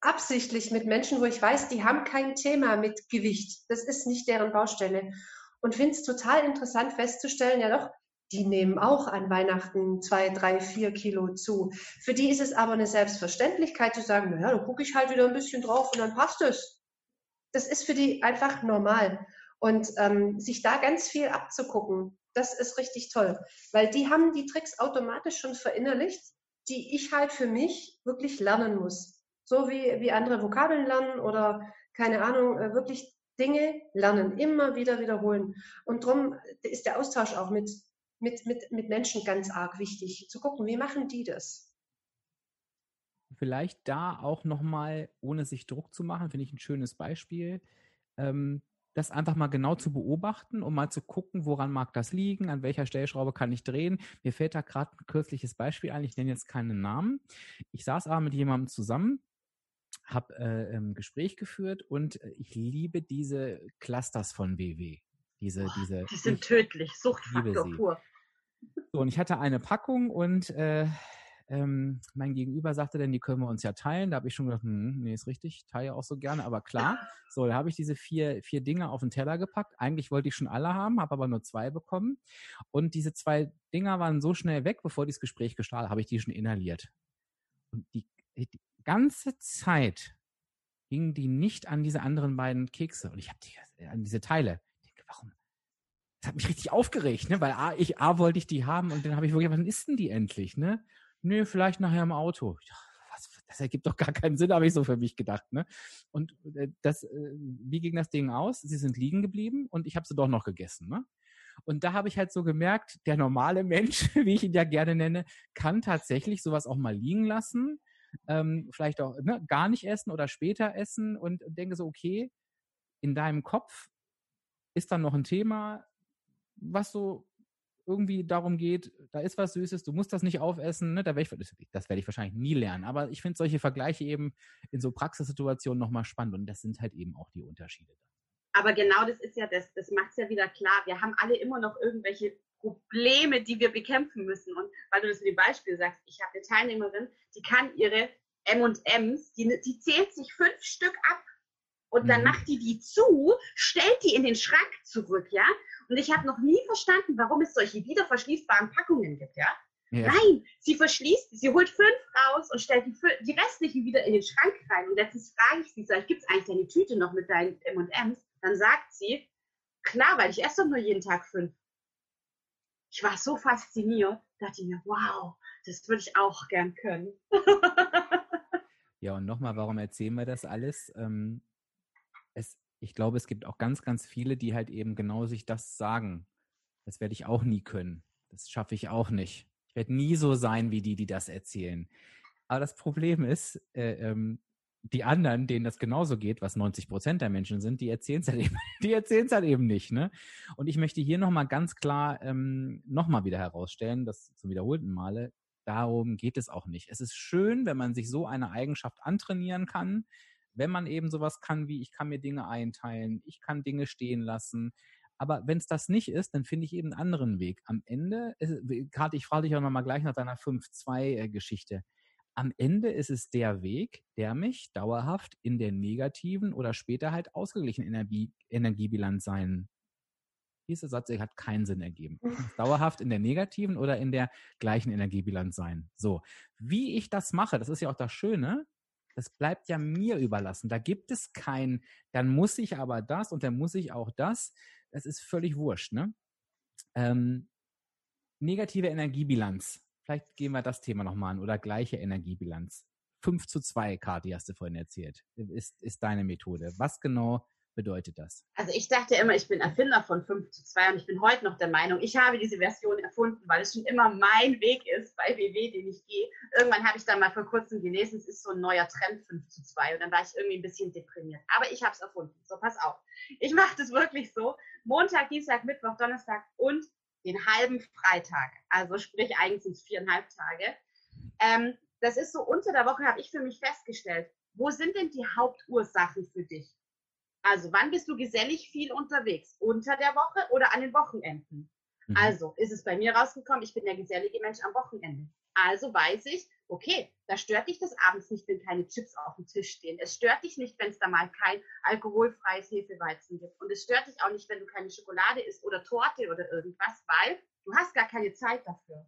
absichtlich mit Menschen, wo ich weiß, die haben kein Thema mit Gewicht. Das ist nicht deren Baustelle. Und finde es total interessant festzustellen, ja doch, die nehmen auch an Weihnachten zwei, drei, vier Kilo zu. Für die ist es aber eine Selbstverständlichkeit zu sagen, naja, dann gucke ich halt wieder ein bisschen drauf und dann passt es. Das ist für die einfach normal. Und ähm, sich da ganz viel abzugucken, das ist richtig toll. Weil die haben die Tricks automatisch schon verinnerlicht, die ich halt für mich wirklich lernen muss. So wie, wie andere Vokabeln lernen oder keine Ahnung, äh, wirklich Dinge lernen, immer wieder wiederholen. Und darum ist der Austausch auch mit, mit, mit, mit Menschen ganz arg wichtig, zu gucken, wie machen die das? Vielleicht da auch nochmal, ohne sich Druck zu machen, finde ich ein schönes Beispiel, ähm, das einfach mal genau zu beobachten, um mal zu gucken, woran mag das liegen, an welcher Stellschraube kann ich drehen. Mir fällt da gerade ein kürzliches Beispiel ein, ich nenne jetzt keinen Namen. Ich saß aber mit jemandem zusammen, habe äh, ein Gespräch geführt und äh, ich liebe diese Clusters von WW. Diese, oh, diese, die sind tödlich, Suchtfaktor pur. So, und ich hatte eine Packung und äh, ähm, mein Gegenüber sagte dann, die können wir uns ja teilen. Da habe ich schon gedacht, hm, nee, ist richtig, teile auch so gerne, aber klar. So, da habe ich diese vier, vier Dinge auf den Teller gepackt. Eigentlich wollte ich schon alle haben, habe aber nur zwei bekommen. Und diese zwei Dinger waren so schnell weg, bevor dieses Gespräch gestartet, habe ich die schon inhaliert. Und die, die ganze Zeit gingen die nicht an diese anderen beiden Kekse und ich habe die an diese Teile. Ich denke, warum? Das hat mich richtig aufgeregt, ne? Weil A, ich A wollte ich die haben und dann habe ich wirklich, wann ist denn die endlich, ne? Nö, vielleicht nachher im Auto. Was, das ergibt doch gar keinen Sinn, <laughs> habe ich so für mich gedacht, ne? Und äh, das, äh, wie ging das Ding aus? Sie sind liegen geblieben und ich habe sie doch noch gegessen, ne? Und da habe ich halt so gemerkt, der normale Mensch, <laughs> wie ich ihn ja gerne nenne, kann tatsächlich sowas auch mal liegen lassen ähm, vielleicht auch ne, gar nicht essen oder später essen und denke so, okay, in deinem Kopf ist dann noch ein Thema, was so irgendwie darum geht, da ist was Süßes, du musst das nicht aufessen, ne? da werde ich, das werde ich wahrscheinlich nie lernen. Aber ich finde solche Vergleiche eben in so Praxissituationen nochmal spannend und das sind halt eben auch die Unterschiede. Aber genau das ist ja das, das macht es ja wieder klar. Wir haben alle immer noch irgendwelche Probleme, die wir bekämpfen müssen. Und weil du das mit dem Beispiel sagst, ich habe eine Teilnehmerin, die kann ihre M&Ms, die, die zählt sich fünf Stück ab und mhm. dann macht die die zu, stellt die in den Schrank zurück, ja. Und ich habe noch nie verstanden, warum es solche wiederverschließbaren Packungen gibt, ja. ja. Nein, sie verschließt, sie holt fünf raus und stellt die, die restlichen wieder in den Schrank rein. Und letztens frage ich sie, sag ich, gibt es eigentlich deine Tüte noch mit deinen M&Ms? Dann sagt sie, klar, weil ich esse doch nur jeden Tag fünf ich war so fasziniert, dachte mir, wow, das würde ich auch gern können. <laughs> ja, und nochmal, warum erzählen wir das alles? Ähm, es, ich glaube, es gibt auch ganz, ganz viele, die halt eben genau sich das sagen. Das werde ich auch nie können. Das schaffe ich auch nicht. Ich werde nie so sein wie die, die das erzählen. Aber das Problem ist, äh, ähm, die anderen, denen das genauso geht, was 90 Prozent der Menschen sind, die erzählen es halt eben, <laughs> halt eben nicht, ne? Und ich möchte hier nochmal ganz klar ähm, nochmal wieder herausstellen, das zum wiederholten Male, darum geht es auch nicht. Es ist schön, wenn man sich so eine Eigenschaft antrainieren kann, wenn man eben sowas kann wie, ich kann mir Dinge einteilen, ich kann Dinge stehen lassen. Aber wenn es das nicht ist, dann finde ich eben einen anderen Weg. Am Ende, gerade ich frage dich auch nochmal gleich nach deiner 5-2-Geschichte am Ende ist es der Weg, der mich dauerhaft in der negativen oder später halt ausgeglichenen Energie, Energiebilanz sein. Dieser Satz hat keinen Sinn ergeben. <laughs> Dauerhaft in der negativen oder in der gleichen Energiebilanz sein. So. Wie ich das mache, das ist ja auch das Schöne, das bleibt ja mir überlassen. Da gibt es kein, dann muss ich aber das und dann muss ich auch das. Das ist völlig wurscht, ne? Ähm, negative Energiebilanz Vielleicht gehen wir das Thema nochmal an oder gleiche Energiebilanz. 5 zu 2, Kati, hast du vorhin erzählt, ist, ist deine Methode. Was genau bedeutet das? Also ich dachte immer, ich bin Erfinder von 5 zu 2 und ich bin heute noch der Meinung, ich habe diese Version erfunden, weil es schon immer mein Weg ist bei WW, den ich gehe. Irgendwann habe ich dann mal vor kurzem gelesen, es ist so ein neuer Trend 5 zu 2 und dann war ich irgendwie ein bisschen deprimiert. Aber ich habe es erfunden. So, pass auf. Ich mache das wirklich so. Montag, Dienstag, Mittwoch, Donnerstag und den halben Freitag. Also sprich eigentlich sind es viereinhalb Tage. Ähm, das ist so unter der Woche, habe ich für mich festgestellt. Wo sind denn die Hauptursachen für dich? Also, wann bist du gesellig viel unterwegs? Unter der Woche oder an den Wochenenden? Mhm. Also, ist es bei mir rausgekommen, ich bin der gesellige Mensch am Wochenende. Also weiß ich, okay, da stört dich das abends nicht, wenn keine Chips auf dem Tisch stehen. Es stört dich nicht, wenn es da mal kein alkoholfreies Hefeweizen gibt. Und es stört dich auch nicht, wenn du keine Schokolade isst oder Torte oder irgendwas, weil du hast gar keine Zeit dafür.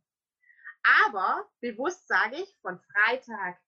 Aber bewusst sage ich, von Freitag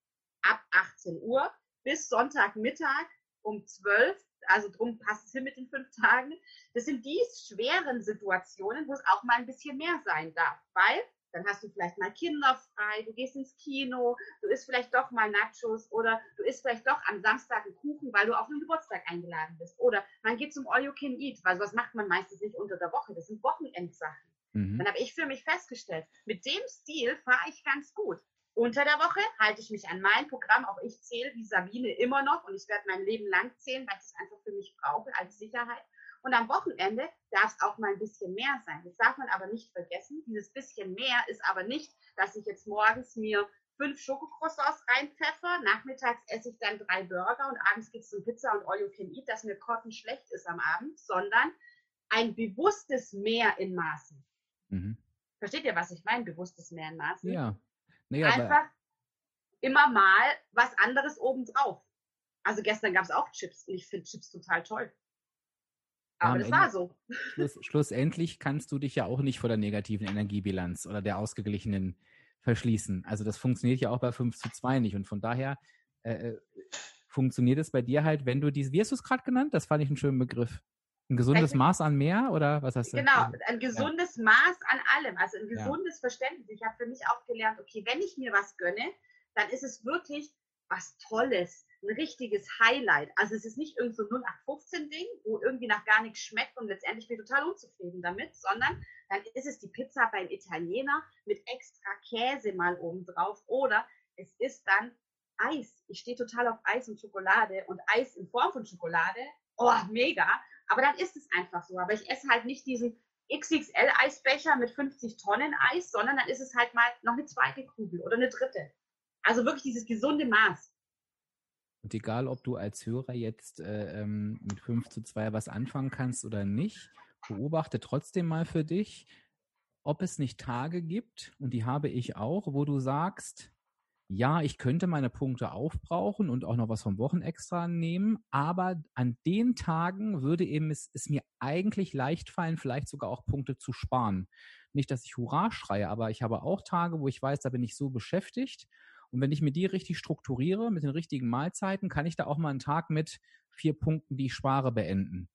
ab 18 Uhr bis Sonntagmittag um 12 also drum passt es hin mit den fünf Tagen. Das sind die schweren Situationen, wo es auch mal ein bisschen mehr sein darf, weil dann hast du vielleicht mal Kinder frei, du gehst ins Kino, du isst vielleicht doch mal Nachos oder du isst vielleicht doch am Samstag einen Kuchen, weil du auf einen Geburtstag eingeladen bist. Oder man geht zum All You Can Eat, weil sowas macht man meistens nicht unter der Woche. Das sind Wochenendsachen. Mhm. Dann habe ich für mich festgestellt, mit dem Stil fahre ich ganz gut. Unter der Woche halte ich mich an mein Programm, auch ich zähle wie Sabine immer noch und ich werde mein Leben lang zählen, weil ich es einfach für mich brauche als Sicherheit. Und am Wochenende darf es auch mal ein bisschen mehr sein. Das darf man aber nicht vergessen. Dieses bisschen mehr ist aber nicht, dass ich jetzt morgens mir fünf Schokocroissants reinpfeffer, nachmittags esse ich dann drei Burger und abends geht es zum Pizza und all you can eat, dass mir Kochen schlecht ist am Abend, sondern ein bewusstes Mehr in Maßen. Mhm. Versteht ihr, was ich meine? Bewusstes Mehr in Maßen? Ja. Nee, Einfach immer mal was anderes obendrauf. Also gestern gab es auch Chips und ich finde Chips total toll. Aber ja, das war so. Schluss, schlussendlich kannst du dich ja auch nicht vor der negativen Energiebilanz oder der ausgeglichenen verschließen. Also das funktioniert ja auch bei 5 zu 2 nicht. Und von daher äh, äh, funktioniert es bei dir halt, wenn du diese, wie hast du es gerade genannt? Das fand ich einen schönen Begriff. Ein gesundes Maß an mehr oder was hast du? Genau, ein gesundes ja. Maß an allem, also ein gesundes ja. Verständnis. Ich habe für mich auch gelernt, okay, wenn ich mir was gönne, dann ist es wirklich was Tolles, ein richtiges Highlight. Also es ist nicht irgend so 0815-Ding, wo irgendwie nach gar nichts schmeckt und letztendlich bin ich total unzufrieden damit, sondern dann ist es die Pizza beim Italiener mit extra Käse mal oben drauf oder es ist dann Eis. Ich stehe total auf Eis und Schokolade und Eis in Form von Schokolade. Oh, mega. Aber dann ist es einfach so. Aber ich esse halt nicht diesen XXL-Eisbecher mit 50 Tonnen Eis, sondern dann ist es halt mal noch eine zweite Kugel oder eine dritte. Also wirklich dieses gesunde Maß. Und egal, ob du als Hörer jetzt äh, ähm, mit 5 zu 2 was anfangen kannst oder nicht, beobachte trotzdem mal für dich, ob es nicht Tage gibt, und die habe ich auch, wo du sagst, ja, ich könnte meine Punkte aufbrauchen und auch noch was vom Wochenextra nehmen, aber an den Tagen würde eben es, es, mir eigentlich leicht fallen, vielleicht sogar auch Punkte zu sparen. Nicht, dass ich Hurra schreie, aber ich habe auch Tage, wo ich weiß, da bin ich so beschäftigt. Und wenn ich mir die richtig strukturiere mit den richtigen Mahlzeiten, kann ich da auch mal einen Tag mit vier Punkten, die ich spare, beenden.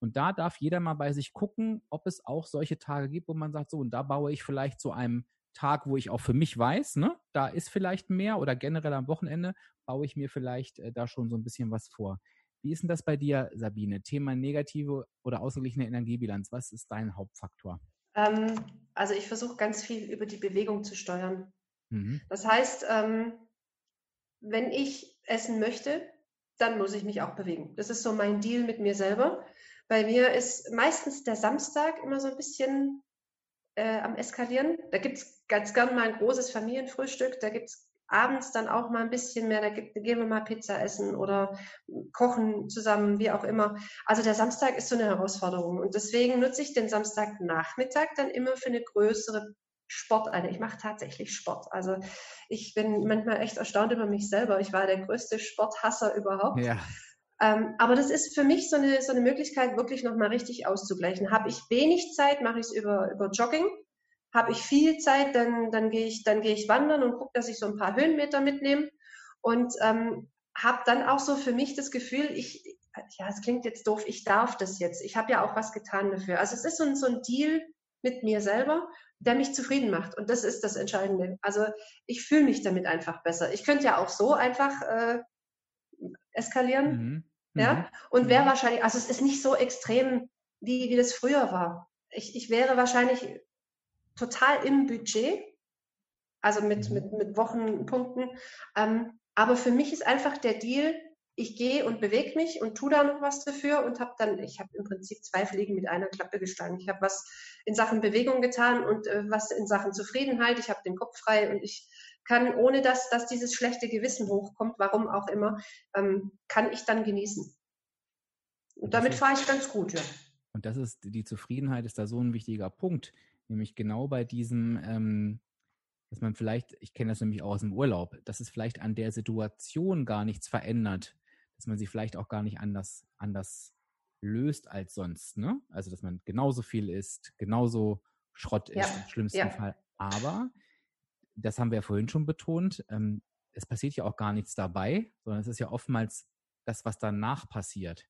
Und da darf jeder mal bei sich gucken, ob es auch solche Tage gibt, wo man sagt, so, und da baue ich vielleicht zu einem Tag, wo ich auch für mich weiß, ne, da ist vielleicht mehr oder generell am Wochenende baue ich mir vielleicht äh, da schon so ein bisschen was vor. Wie ist denn das bei dir, Sabine? Thema negative oder ausgeglichene Energiebilanz. Was ist dein Hauptfaktor? Ähm, also ich versuche ganz viel über die Bewegung zu steuern. Mhm. Das heißt, ähm, wenn ich essen möchte, dann muss ich mich auch bewegen. Das ist so mein Deal mit mir selber. Bei mir ist meistens der Samstag immer so ein bisschen äh, am Eskalieren. Da gibt es ganz gern mal ein großes Familienfrühstück. Da gibt es abends dann auch mal ein bisschen mehr. Da, gibt, gehen wir mal Pizza essen oder kochen zusammen, wie auch immer. Also der Samstag ist so eine Herausforderung. Und deswegen nutze ich den Samstagnachmittag dann immer für eine größere Sporteinheit. Ich mache tatsächlich Sport. Also ich bin manchmal echt erstaunt über mich selber. Ich war der größte Sporthasser überhaupt. Ja. Ähm, aber das ist für mich so eine, so eine Möglichkeit, wirklich nochmal richtig auszugleichen. Habe ich wenig Zeit, mache ich es über, über Jogging. Habe ich viel Zeit, dann, dann gehe ich, gehe ich wandern und gucke, dass ich so ein paar Höhenmeter mitnehme. Und ähm, habe dann auch so für mich das Gefühl, ich, ja, es klingt jetzt doof, ich darf das jetzt. Ich habe ja auch was getan dafür. Also es ist so ein, so ein Deal mit mir selber, der mich zufrieden macht. Und das ist das Entscheidende. Also ich fühle mich damit einfach besser. Ich könnte ja auch so einfach äh, eskalieren. Mhm. Ja, mhm. und wäre mhm. wahrscheinlich, also es ist nicht so extrem, wie, wie das früher war. Ich, ich wäre wahrscheinlich total im Budget, also mit, mhm. mit, mit Wochenpunkten. Ähm, aber für mich ist einfach der Deal, ich gehe und bewege mich und tue da noch was dafür und habe dann, ich habe im Prinzip zwei Fliegen mit einer Klappe geschlagen. Ich habe was in Sachen Bewegung getan und äh, was in Sachen Zufriedenheit. Ich habe den Kopf frei und ich kann, ohne dass, dass dieses schlechte Gewissen hochkommt, warum auch immer, ähm, kann ich dann genießen. Und damit fahre ich ganz gut, ja. Und das ist, die Zufriedenheit ist da so ein wichtiger Punkt, nämlich genau bei diesem, ähm, dass man vielleicht, ich kenne das nämlich auch aus dem Urlaub, dass es vielleicht an der Situation gar nichts verändert, dass man sie vielleicht auch gar nicht anders, anders löst als sonst. Ne? Also, dass man genauso viel isst, genauso Schrott ist ja. im schlimmsten ja. Fall. Aber, das haben wir ja vorhin schon betont, ähm, es passiert ja auch gar nichts dabei, sondern es ist ja oftmals das, was danach passiert.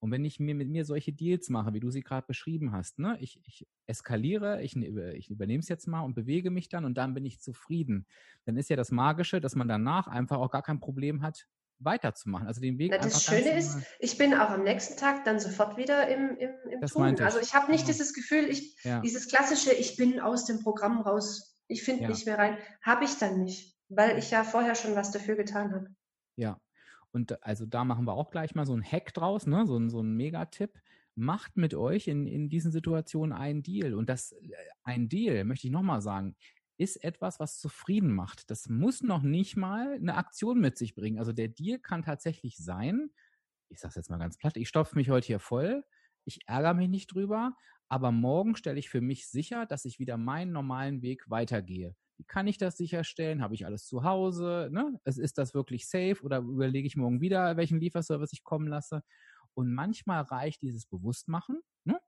Und wenn ich mir mit mir solche Deals mache, wie du sie gerade beschrieben hast, ne, ich, ich eskaliere, ich, ne, ich übernehme es jetzt mal und bewege mich dann und dann bin ich zufrieden, dann ist ja das Magische, dass man danach einfach auch gar kein Problem hat, weiterzumachen. Also den Weg. Na, das Schöne ist, ich bin auch am nächsten Tag dann sofort wieder im, im, im Tun. Also ich habe nicht ja. dieses Gefühl, ich, ja. dieses klassische, ich bin aus dem Programm raus, ich finde ja. nicht mehr rein, habe ich dann nicht, weil ich ja vorher schon was dafür getan habe. Ja. Und also da machen wir auch gleich mal so einen Hack draus, ne? so, so ein Megatipp. Macht mit euch in, in diesen Situationen einen Deal. Und das äh, ein Deal, möchte ich nochmal sagen, ist etwas, was zufrieden macht. Das muss noch nicht mal eine Aktion mit sich bringen. Also der Deal kann tatsächlich sein, ich sage es jetzt mal ganz platt, ich stopfe mich heute hier voll, ich ärgere mich nicht drüber, aber morgen stelle ich für mich sicher, dass ich wieder meinen normalen Weg weitergehe. Wie kann ich das sicherstellen? Habe ich alles zu Hause? Ne? Ist das wirklich safe oder überlege ich morgen wieder, welchen Lieferservice ich kommen lasse? Und manchmal reicht dieses Bewusstmachen. Ne?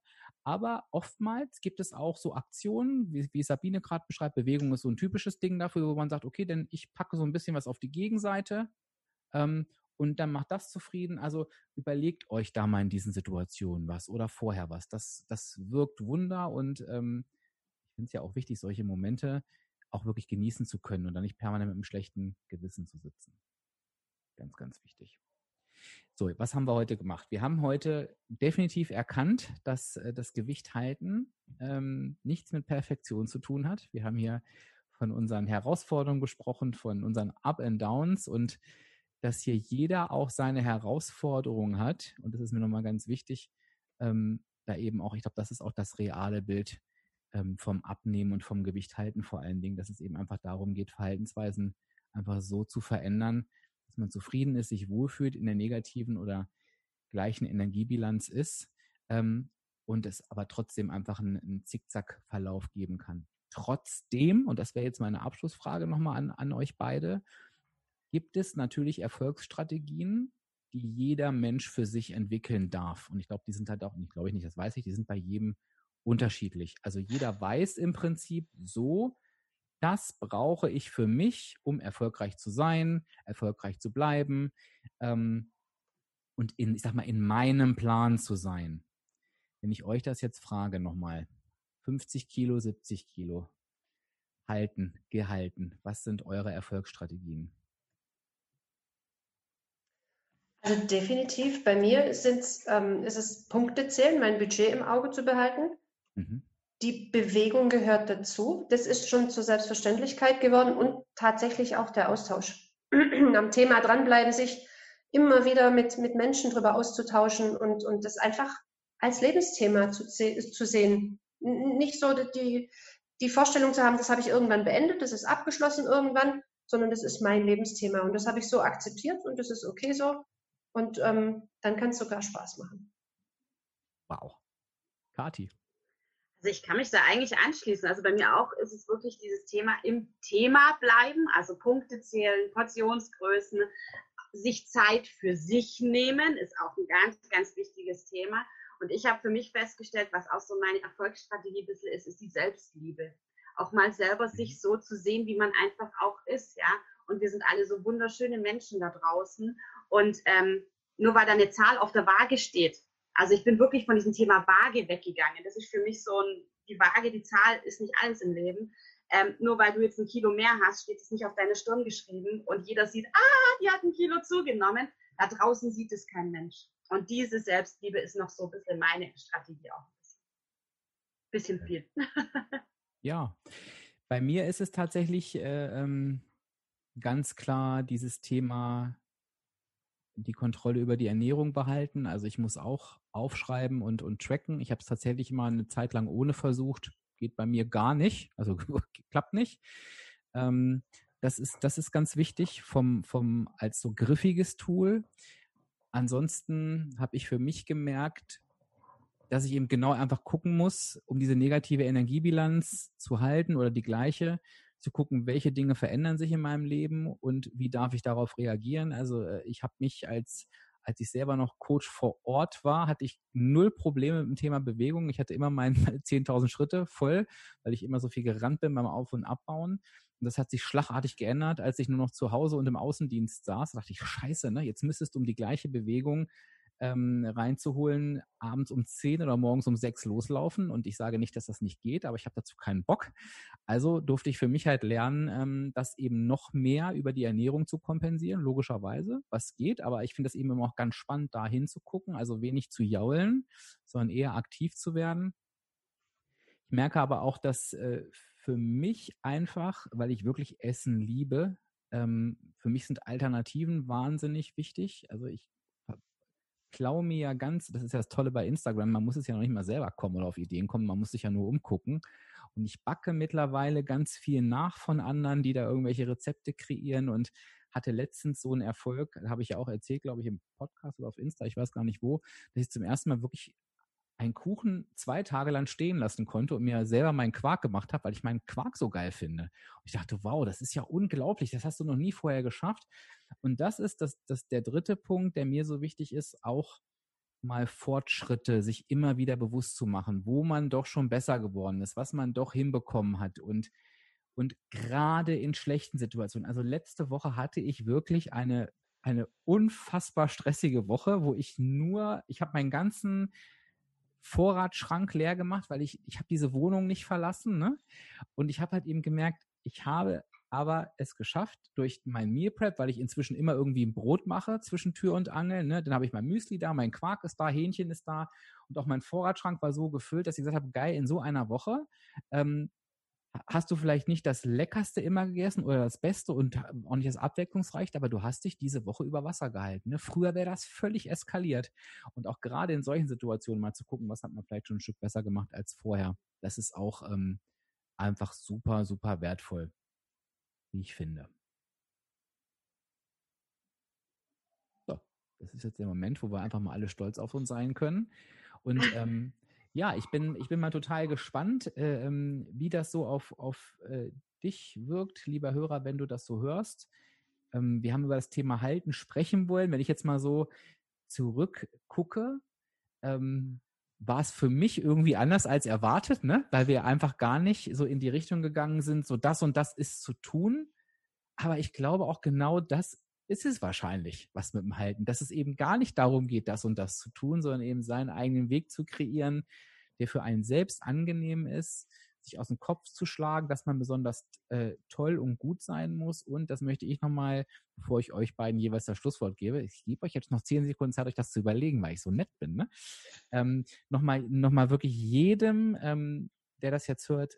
Aber oftmals gibt es auch so Aktionen, wie, wie Sabine gerade beschreibt, Bewegung ist so ein typisches Ding dafür, wo man sagt, okay, denn ich packe so ein bisschen was auf die Gegenseite ähm, und dann macht das zufrieden. Also überlegt euch da mal in diesen Situationen was oder vorher was. Das, das wirkt Wunder und ähm, ich finde es ja auch wichtig, solche Momente auch wirklich genießen zu können und dann nicht permanent mit einem schlechten Gewissen zu sitzen. Ganz, ganz wichtig. So, was haben wir heute gemacht? Wir haben heute definitiv erkannt, dass äh, das Gewicht halten ähm, nichts mit Perfektion zu tun hat. Wir haben hier von unseren Herausforderungen gesprochen, von unseren Up and Downs und dass hier jeder auch seine Herausforderungen hat. Und das ist mir nochmal ganz wichtig, ähm, da eben auch, ich glaube, das ist auch das reale Bild ähm, vom Abnehmen und vom Gewicht halten vor allen Dingen, dass es eben einfach darum geht, Verhaltensweisen einfach so zu verändern, dass man zufrieden ist, sich wohlfühlt, in der negativen oder gleichen Energiebilanz ist ähm, und es aber trotzdem einfach einen, einen Zickzack-Verlauf geben kann. Trotzdem, und das wäre jetzt meine Abschlussfrage nochmal an, an euch beide, gibt es natürlich Erfolgsstrategien, die jeder Mensch für sich entwickeln darf. Und ich glaube, die sind halt auch, nicht glaube ich nicht, das weiß ich, die sind bei jedem unterschiedlich. Also jeder weiß im Prinzip so, das brauche ich für mich, um erfolgreich zu sein, erfolgreich zu bleiben ähm, und in, ich sag mal, in meinem Plan zu sein. Wenn ich euch das jetzt frage nochmal, 50 Kilo, 70 Kilo, halten, gehalten, was sind eure Erfolgsstrategien? Also definitiv, bei mir sind's, ähm, ist es Punkte zählen, mein Budget im Auge zu behalten. Mhm die Bewegung gehört dazu. Das ist schon zur Selbstverständlichkeit geworden und tatsächlich auch der Austausch. <clears throat> Am Thema dranbleiben, sich immer wieder mit, mit Menschen darüber auszutauschen und, und das einfach als Lebensthema zu, zu sehen. Nicht so die, die Vorstellung zu haben, das habe ich irgendwann beendet, das ist abgeschlossen irgendwann, sondern das ist mein Lebensthema und das habe ich so akzeptiert und das ist okay so und ähm, dann kann es sogar Spaß machen. Wow. Kati. Also ich kann mich da eigentlich anschließen. Also bei mir auch ist es wirklich dieses Thema im Thema bleiben, also Punkte zählen, Portionsgrößen, sich Zeit für sich nehmen, ist auch ein ganz, ganz wichtiges Thema. Und ich habe für mich festgestellt, was auch so meine Erfolgsstrategie ein bisschen ist, ist die Selbstliebe. Auch mal selber sich so zu sehen, wie man einfach auch ist, ja. Und wir sind alle so wunderschöne Menschen da draußen. Und ähm, nur weil da eine Zahl auf der Waage steht, also ich bin wirklich von diesem Thema Waage weggegangen. Das ist für mich so ein, die Waage, die Zahl ist nicht alles im Leben. Ähm, nur weil du jetzt ein Kilo mehr hast, steht es nicht auf deine Stirn geschrieben und jeder sieht, ah, die hat ein Kilo zugenommen. Da draußen sieht es kein Mensch. Und diese Selbstliebe ist noch so ein bisschen meine Strategie auch. Bisschen viel. <laughs> ja, bei mir ist es tatsächlich äh, ähm, ganz klar dieses Thema die Kontrolle über die Ernährung behalten. Also ich muss auch aufschreiben und, und tracken. Ich habe es tatsächlich mal eine Zeit lang ohne versucht. Geht bei mir gar nicht. Also <laughs> klappt nicht. Ähm, das ist, das ist ganz wichtig vom, vom, als so griffiges Tool. Ansonsten habe ich für mich gemerkt, dass ich eben genau einfach gucken muss, um diese negative Energiebilanz zu halten oder die gleiche, zu gucken, welche Dinge verändern sich in meinem Leben und wie darf ich darauf reagieren. Also äh, ich habe mich als als ich selber noch Coach vor Ort war, hatte ich null Probleme mit dem Thema Bewegung. Ich hatte immer meine <laughs> 10.000 Schritte voll, weil ich immer so viel gerannt bin beim Auf- und Abbauen. Und das hat sich schlagartig geändert, als ich nur noch zu Hause und im Außendienst saß. Da dachte ich, scheiße, ne? jetzt müsstest du um die gleiche Bewegung ähm, reinzuholen, abends um 10 oder morgens um 6 loslaufen. Und ich sage nicht, dass das nicht geht, aber ich habe dazu keinen Bock. Also durfte ich für mich halt lernen, ähm, das eben noch mehr über die Ernährung zu kompensieren, logischerweise, was geht. Aber ich finde es eben immer auch ganz spannend, da hinzugucken, also wenig zu jaulen, sondern eher aktiv zu werden. Ich merke aber auch, dass äh, für mich einfach, weil ich wirklich Essen liebe, ähm, für mich sind Alternativen wahnsinnig wichtig. Also ich klaue mir ja ganz, das ist ja das Tolle bei Instagram, man muss es ja noch nicht mal selber kommen oder auf Ideen kommen, man muss sich ja nur umgucken. Und ich backe mittlerweile ganz viel nach von anderen, die da irgendwelche Rezepte kreieren und hatte letztens so einen Erfolg, habe ich ja auch erzählt, glaube ich, im Podcast oder auf Insta, ich weiß gar nicht wo, dass ich zum ersten Mal wirklich einen Kuchen zwei Tage lang stehen lassen konnte und mir selber meinen Quark gemacht habe, weil ich meinen Quark so geil finde. Und ich dachte, wow, das ist ja unglaublich, das hast du noch nie vorher geschafft. Und das ist das, das der dritte Punkt, der mir so wichtig ist, auch mal Fortschritte sich immer wieder bewusst zu machen, wo man doch schon besser geworden ist, was man doch hinbekommen hat und und gerade in schlechten Situationen. Also letzte Woche hatte ich wirklich eine eine unfassbar stressige Woche, wo ich nur, ich habe meinen ganzen Vorratsschrank leer gemacht, weil ich, ich habe diese Wohnung nicht verlassen. Ne? Und ich habe halt eben gemerkt, ich habe aber es geschafft durch mein Meal Prep, weil ich inzwischen immer irgendwie ein Brot mache zwischen Tür und Angel. Ne? Dann habe ich mein Müsli da, mein Quark ist da, Hähnchen ist da und auch mein Vorratsschrank war so gefüllt, dass ich gesagt habe, geil, in so einer Woche ähm, hast du vielleicht nicht das Leckerste immer gegessen oder das Beste und auch nicht das Abwechslungsreichste, aber du hast dich diese Woche über Wasser gehalten. Ne? Früher wäre das völlig eskaliert. Und auch gerade in solchen Situationen mal zu gucken, was hat man vielleicht schon ein Stück besser gemacht als vorher. Das ist auch ähm, einfach super, super wertvoll, wie ich finde. So, das ist jetzt der Moment, wo wir einfach mal alle stolz auf uns sein können. Und ähm, ja, ich bin, ich bin mal total gespannt, äh, ähm, wie das so auf, auf äh, dich wirkt, lieber Hörer, wenn du das so hörst. Ähm, wir haben über das Thema Halten sprechen wollen. Wenn ich jetzt mal so zurückgucke, ähm, war es für mich irgendwie anders als erwartet, ne? weil wir einfach gar nicht so in die Richtung gegangen sind, so das und das ist zu tun. Aber ich glaube auch genau das ist es wahrscheinlich, was mit dem Halten, dass es eben gar nicht darum geht, das und das zu tun, sondern eben seinen eigenen Weg zu kreieren, der für einen selbst angenehm ist, sich aus dem Kopf zu schlagen, dass man besonders äh, toll und gut sein muss. Und das möchte ich nochmal, bevor ich euch beiden jeweils das Schlusswort gebe, ich gebe euch jetzt noch zehn Sekunden Zeit, euch das zu überlegen, weil ich so nett bin, ne? ähm, nochmal noch wirklich jedem, ähm, der das jetzt hört,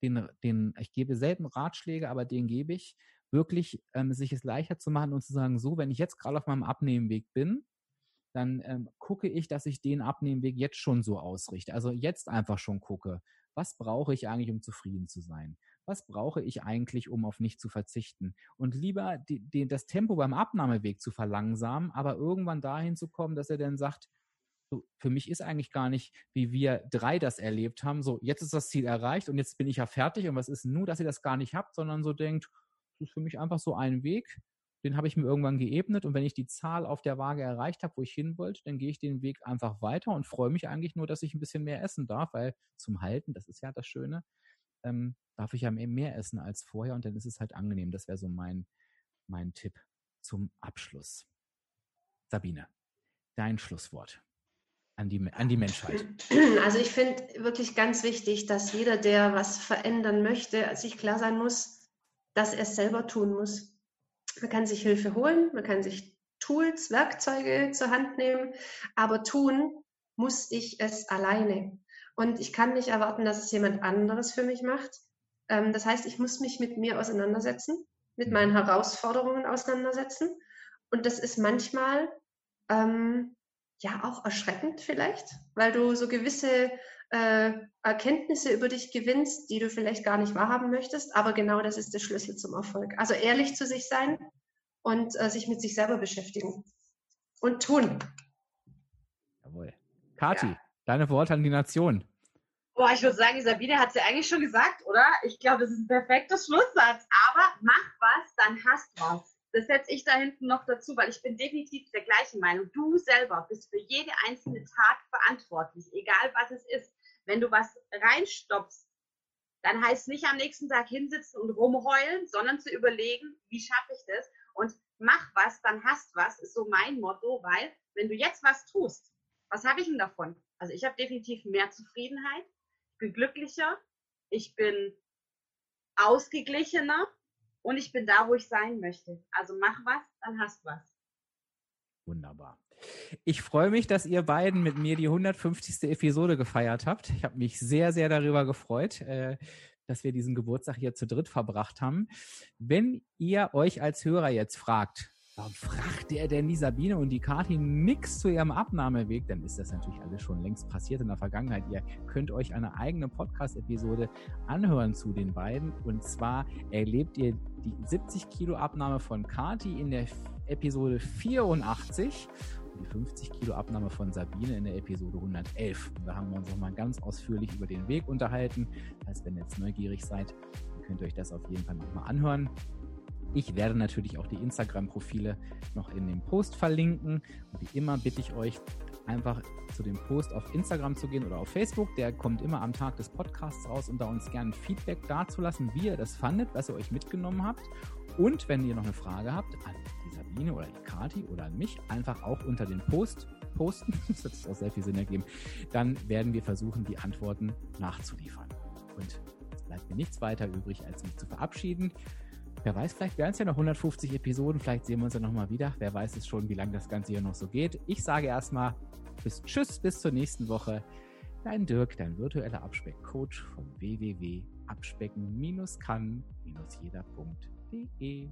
den, den, ich gebe selten Ratschläge, aber den gebe ich, wirklich ähm, sich es leichter zu machen und zu sagen, so, wenn ich jetzt gerade auf meinem Abnehmweg bin, dann ähm, gucke ich, dass ich den Abnehmweg jetzt schon so ausrichte. Also jetzt einfach schon gucke, was brauche ich eigentlich, um zufrieden zu sein? Was brauche ich eigentlich, um auf nicht zu verzichten? Und lieber die, die, das Tempo beim Abnahmeweg zu verlangsamen, aber irgendwann dahin zu kommen, dass er dann sagt, so, für mich ist eigentlich gar nicht, wie wir drei das erlebt haben, so jetzt ist das Ziel erreicht und jetzt bin ich ja fertig und was ist nur, dass ihr das gar nicht habt, sondern so denkt, das ist für mich einfach so ein Weg, den habe ich mir irgendwann geebnet und wenn ich die Zahl auf der Waage erreicht habe, wo ich hin wollte, dann gehe ich den Weg einfach weiter und freue mich eigentlich nur, dass ich ein bisschen mehr essen darf, weil zum Halten, das ist ja das Schöne, ähm, darf ich ja mehr essen als vorher und dann ist es halt angenehm. Das wäre so mein, mein Tipp zum Abschluss. Sabine, dein Schlusswort an die, an die Menschheit? <clears throat> Also ich finde wirklich ganz wichtig, dass jeder, der was verändern möchte, sich klar sein muss, dass er es selber tun muss. Man kann sich Hilfe holen, man kann sich Tools, Werkzeuge zur Hand nehmen, aber tun muss ich es alleine. Und ich kann nicht erwarten, dass es jemand anderes für mich macht. Ähm, das heißt, ich muss mich mit mir auseinandersetzen, mit meinen mhm. Herausforderungen auseinandersetzen. Und das ist manchmal ähm, ja auch erschreckend vielleicht, weil du so gewisse äh, Erkenntnisse über dich gewinnst, die du vielleicht gar nicht wahrhaben möchtest. Aber genau das ist der Schlüssel zum Erfolg. Also ehrlich zu sich sein und äh, sich mit sich selber beschäftigen und tun. Jawohl. Kathi, ja. deine Worte an die Nation. Boah, ich würde sagen, Sabine hat es ja eigentlich schon gesagt, oder? Ich glaube, das ist ein perfekter Schlusssatz. Aber mach was, dann hast was. Das setze ich da hinten noch dazu, weil ich bin definitiv der gleichen Meinung. Du selber bist für jede einzelne Tat verantwortlich, egal was es ist. Wenn du was reinstopfst, dann heißt nicht am nächsten Tag hinsitzen und rumheulen, sondern zu überlegen, wie schaffe ich das? Und mach was, dann hast was, ist so mein Motto, weil wenn du jetzt was tust, was habe ich denn davon? Also ich habe definitiv mehr Zufriedenheit, ich bin glücklicher, ich bin ausgeglichener und ich bin da, wo ich sein möchte. Also mach was, dann hast was. Wunderbar. Ich freue mich, dass ihr beiden mit mir die 150. Episode gefeiert habt. Ich habe mich sehr, sehr darüber gefreut, äh, dass wir diesen Geburtstag hier zu dritt verbracht haben. Wenn ihr euch als Hörer jetzt fragt, Warum fragt der denn die Sabine und die Kathi nichts zu ihrem Abnahmeweg? Dann ist das natürlich alles schon längst passiert in der Vergangenheit. Ihr könnt euch eine eigene Podcast-Episode anhören zu den beiden. Und zwar erlebt ihr die 70 Kilo Abnahme von Kathi in der Episode 84 und die 50 Kilo Abnahme von Sabine in der Episode 111. Und da haben wir uns nochmal ganz ausführlich über den Weg unterhalten. Das heißt, wenn ihr jetzt neugierig seid, könnt ihr euch das auf jeden Fall nochmal anhören. Ich werde natürlich auch die Instagram-Profile noch in dem Post verlinken. Und wie immer bitte ich euch, einfach zu dem Post auf Instagram zu gehen oder auf Facebook. Der kommt immer am Tag des Podcasts raus und da uns gerne Feedback dazulassen, wie ihr das fandet, was ihr euch mitgenommen habt. Und wenn ihr noch eine Frage habt an die Sabine oder die Kati oder an mich, einfach auch unter den Post posten. <laughs> Das hat auch sehr viel Sinn ergeben. Dann werden wir versuchen, die Antworten nachzuliefern. Und es bleibt mir nichts weiter übrig, als mich zu verabschieden. Wer weiß, vielleicht werden es ja noch 150 Episoden, vielleicht sehen wir uns ja nochmal wieder. Wer weiß es schon, wie lange das Ganze hier noch so geht. Ich sage erstmal bis Tschüss, bis zur nächsten Woche. Dein Dirk, dein virtueller Abspeckcoach von www.abspecken-kann-jeder.de.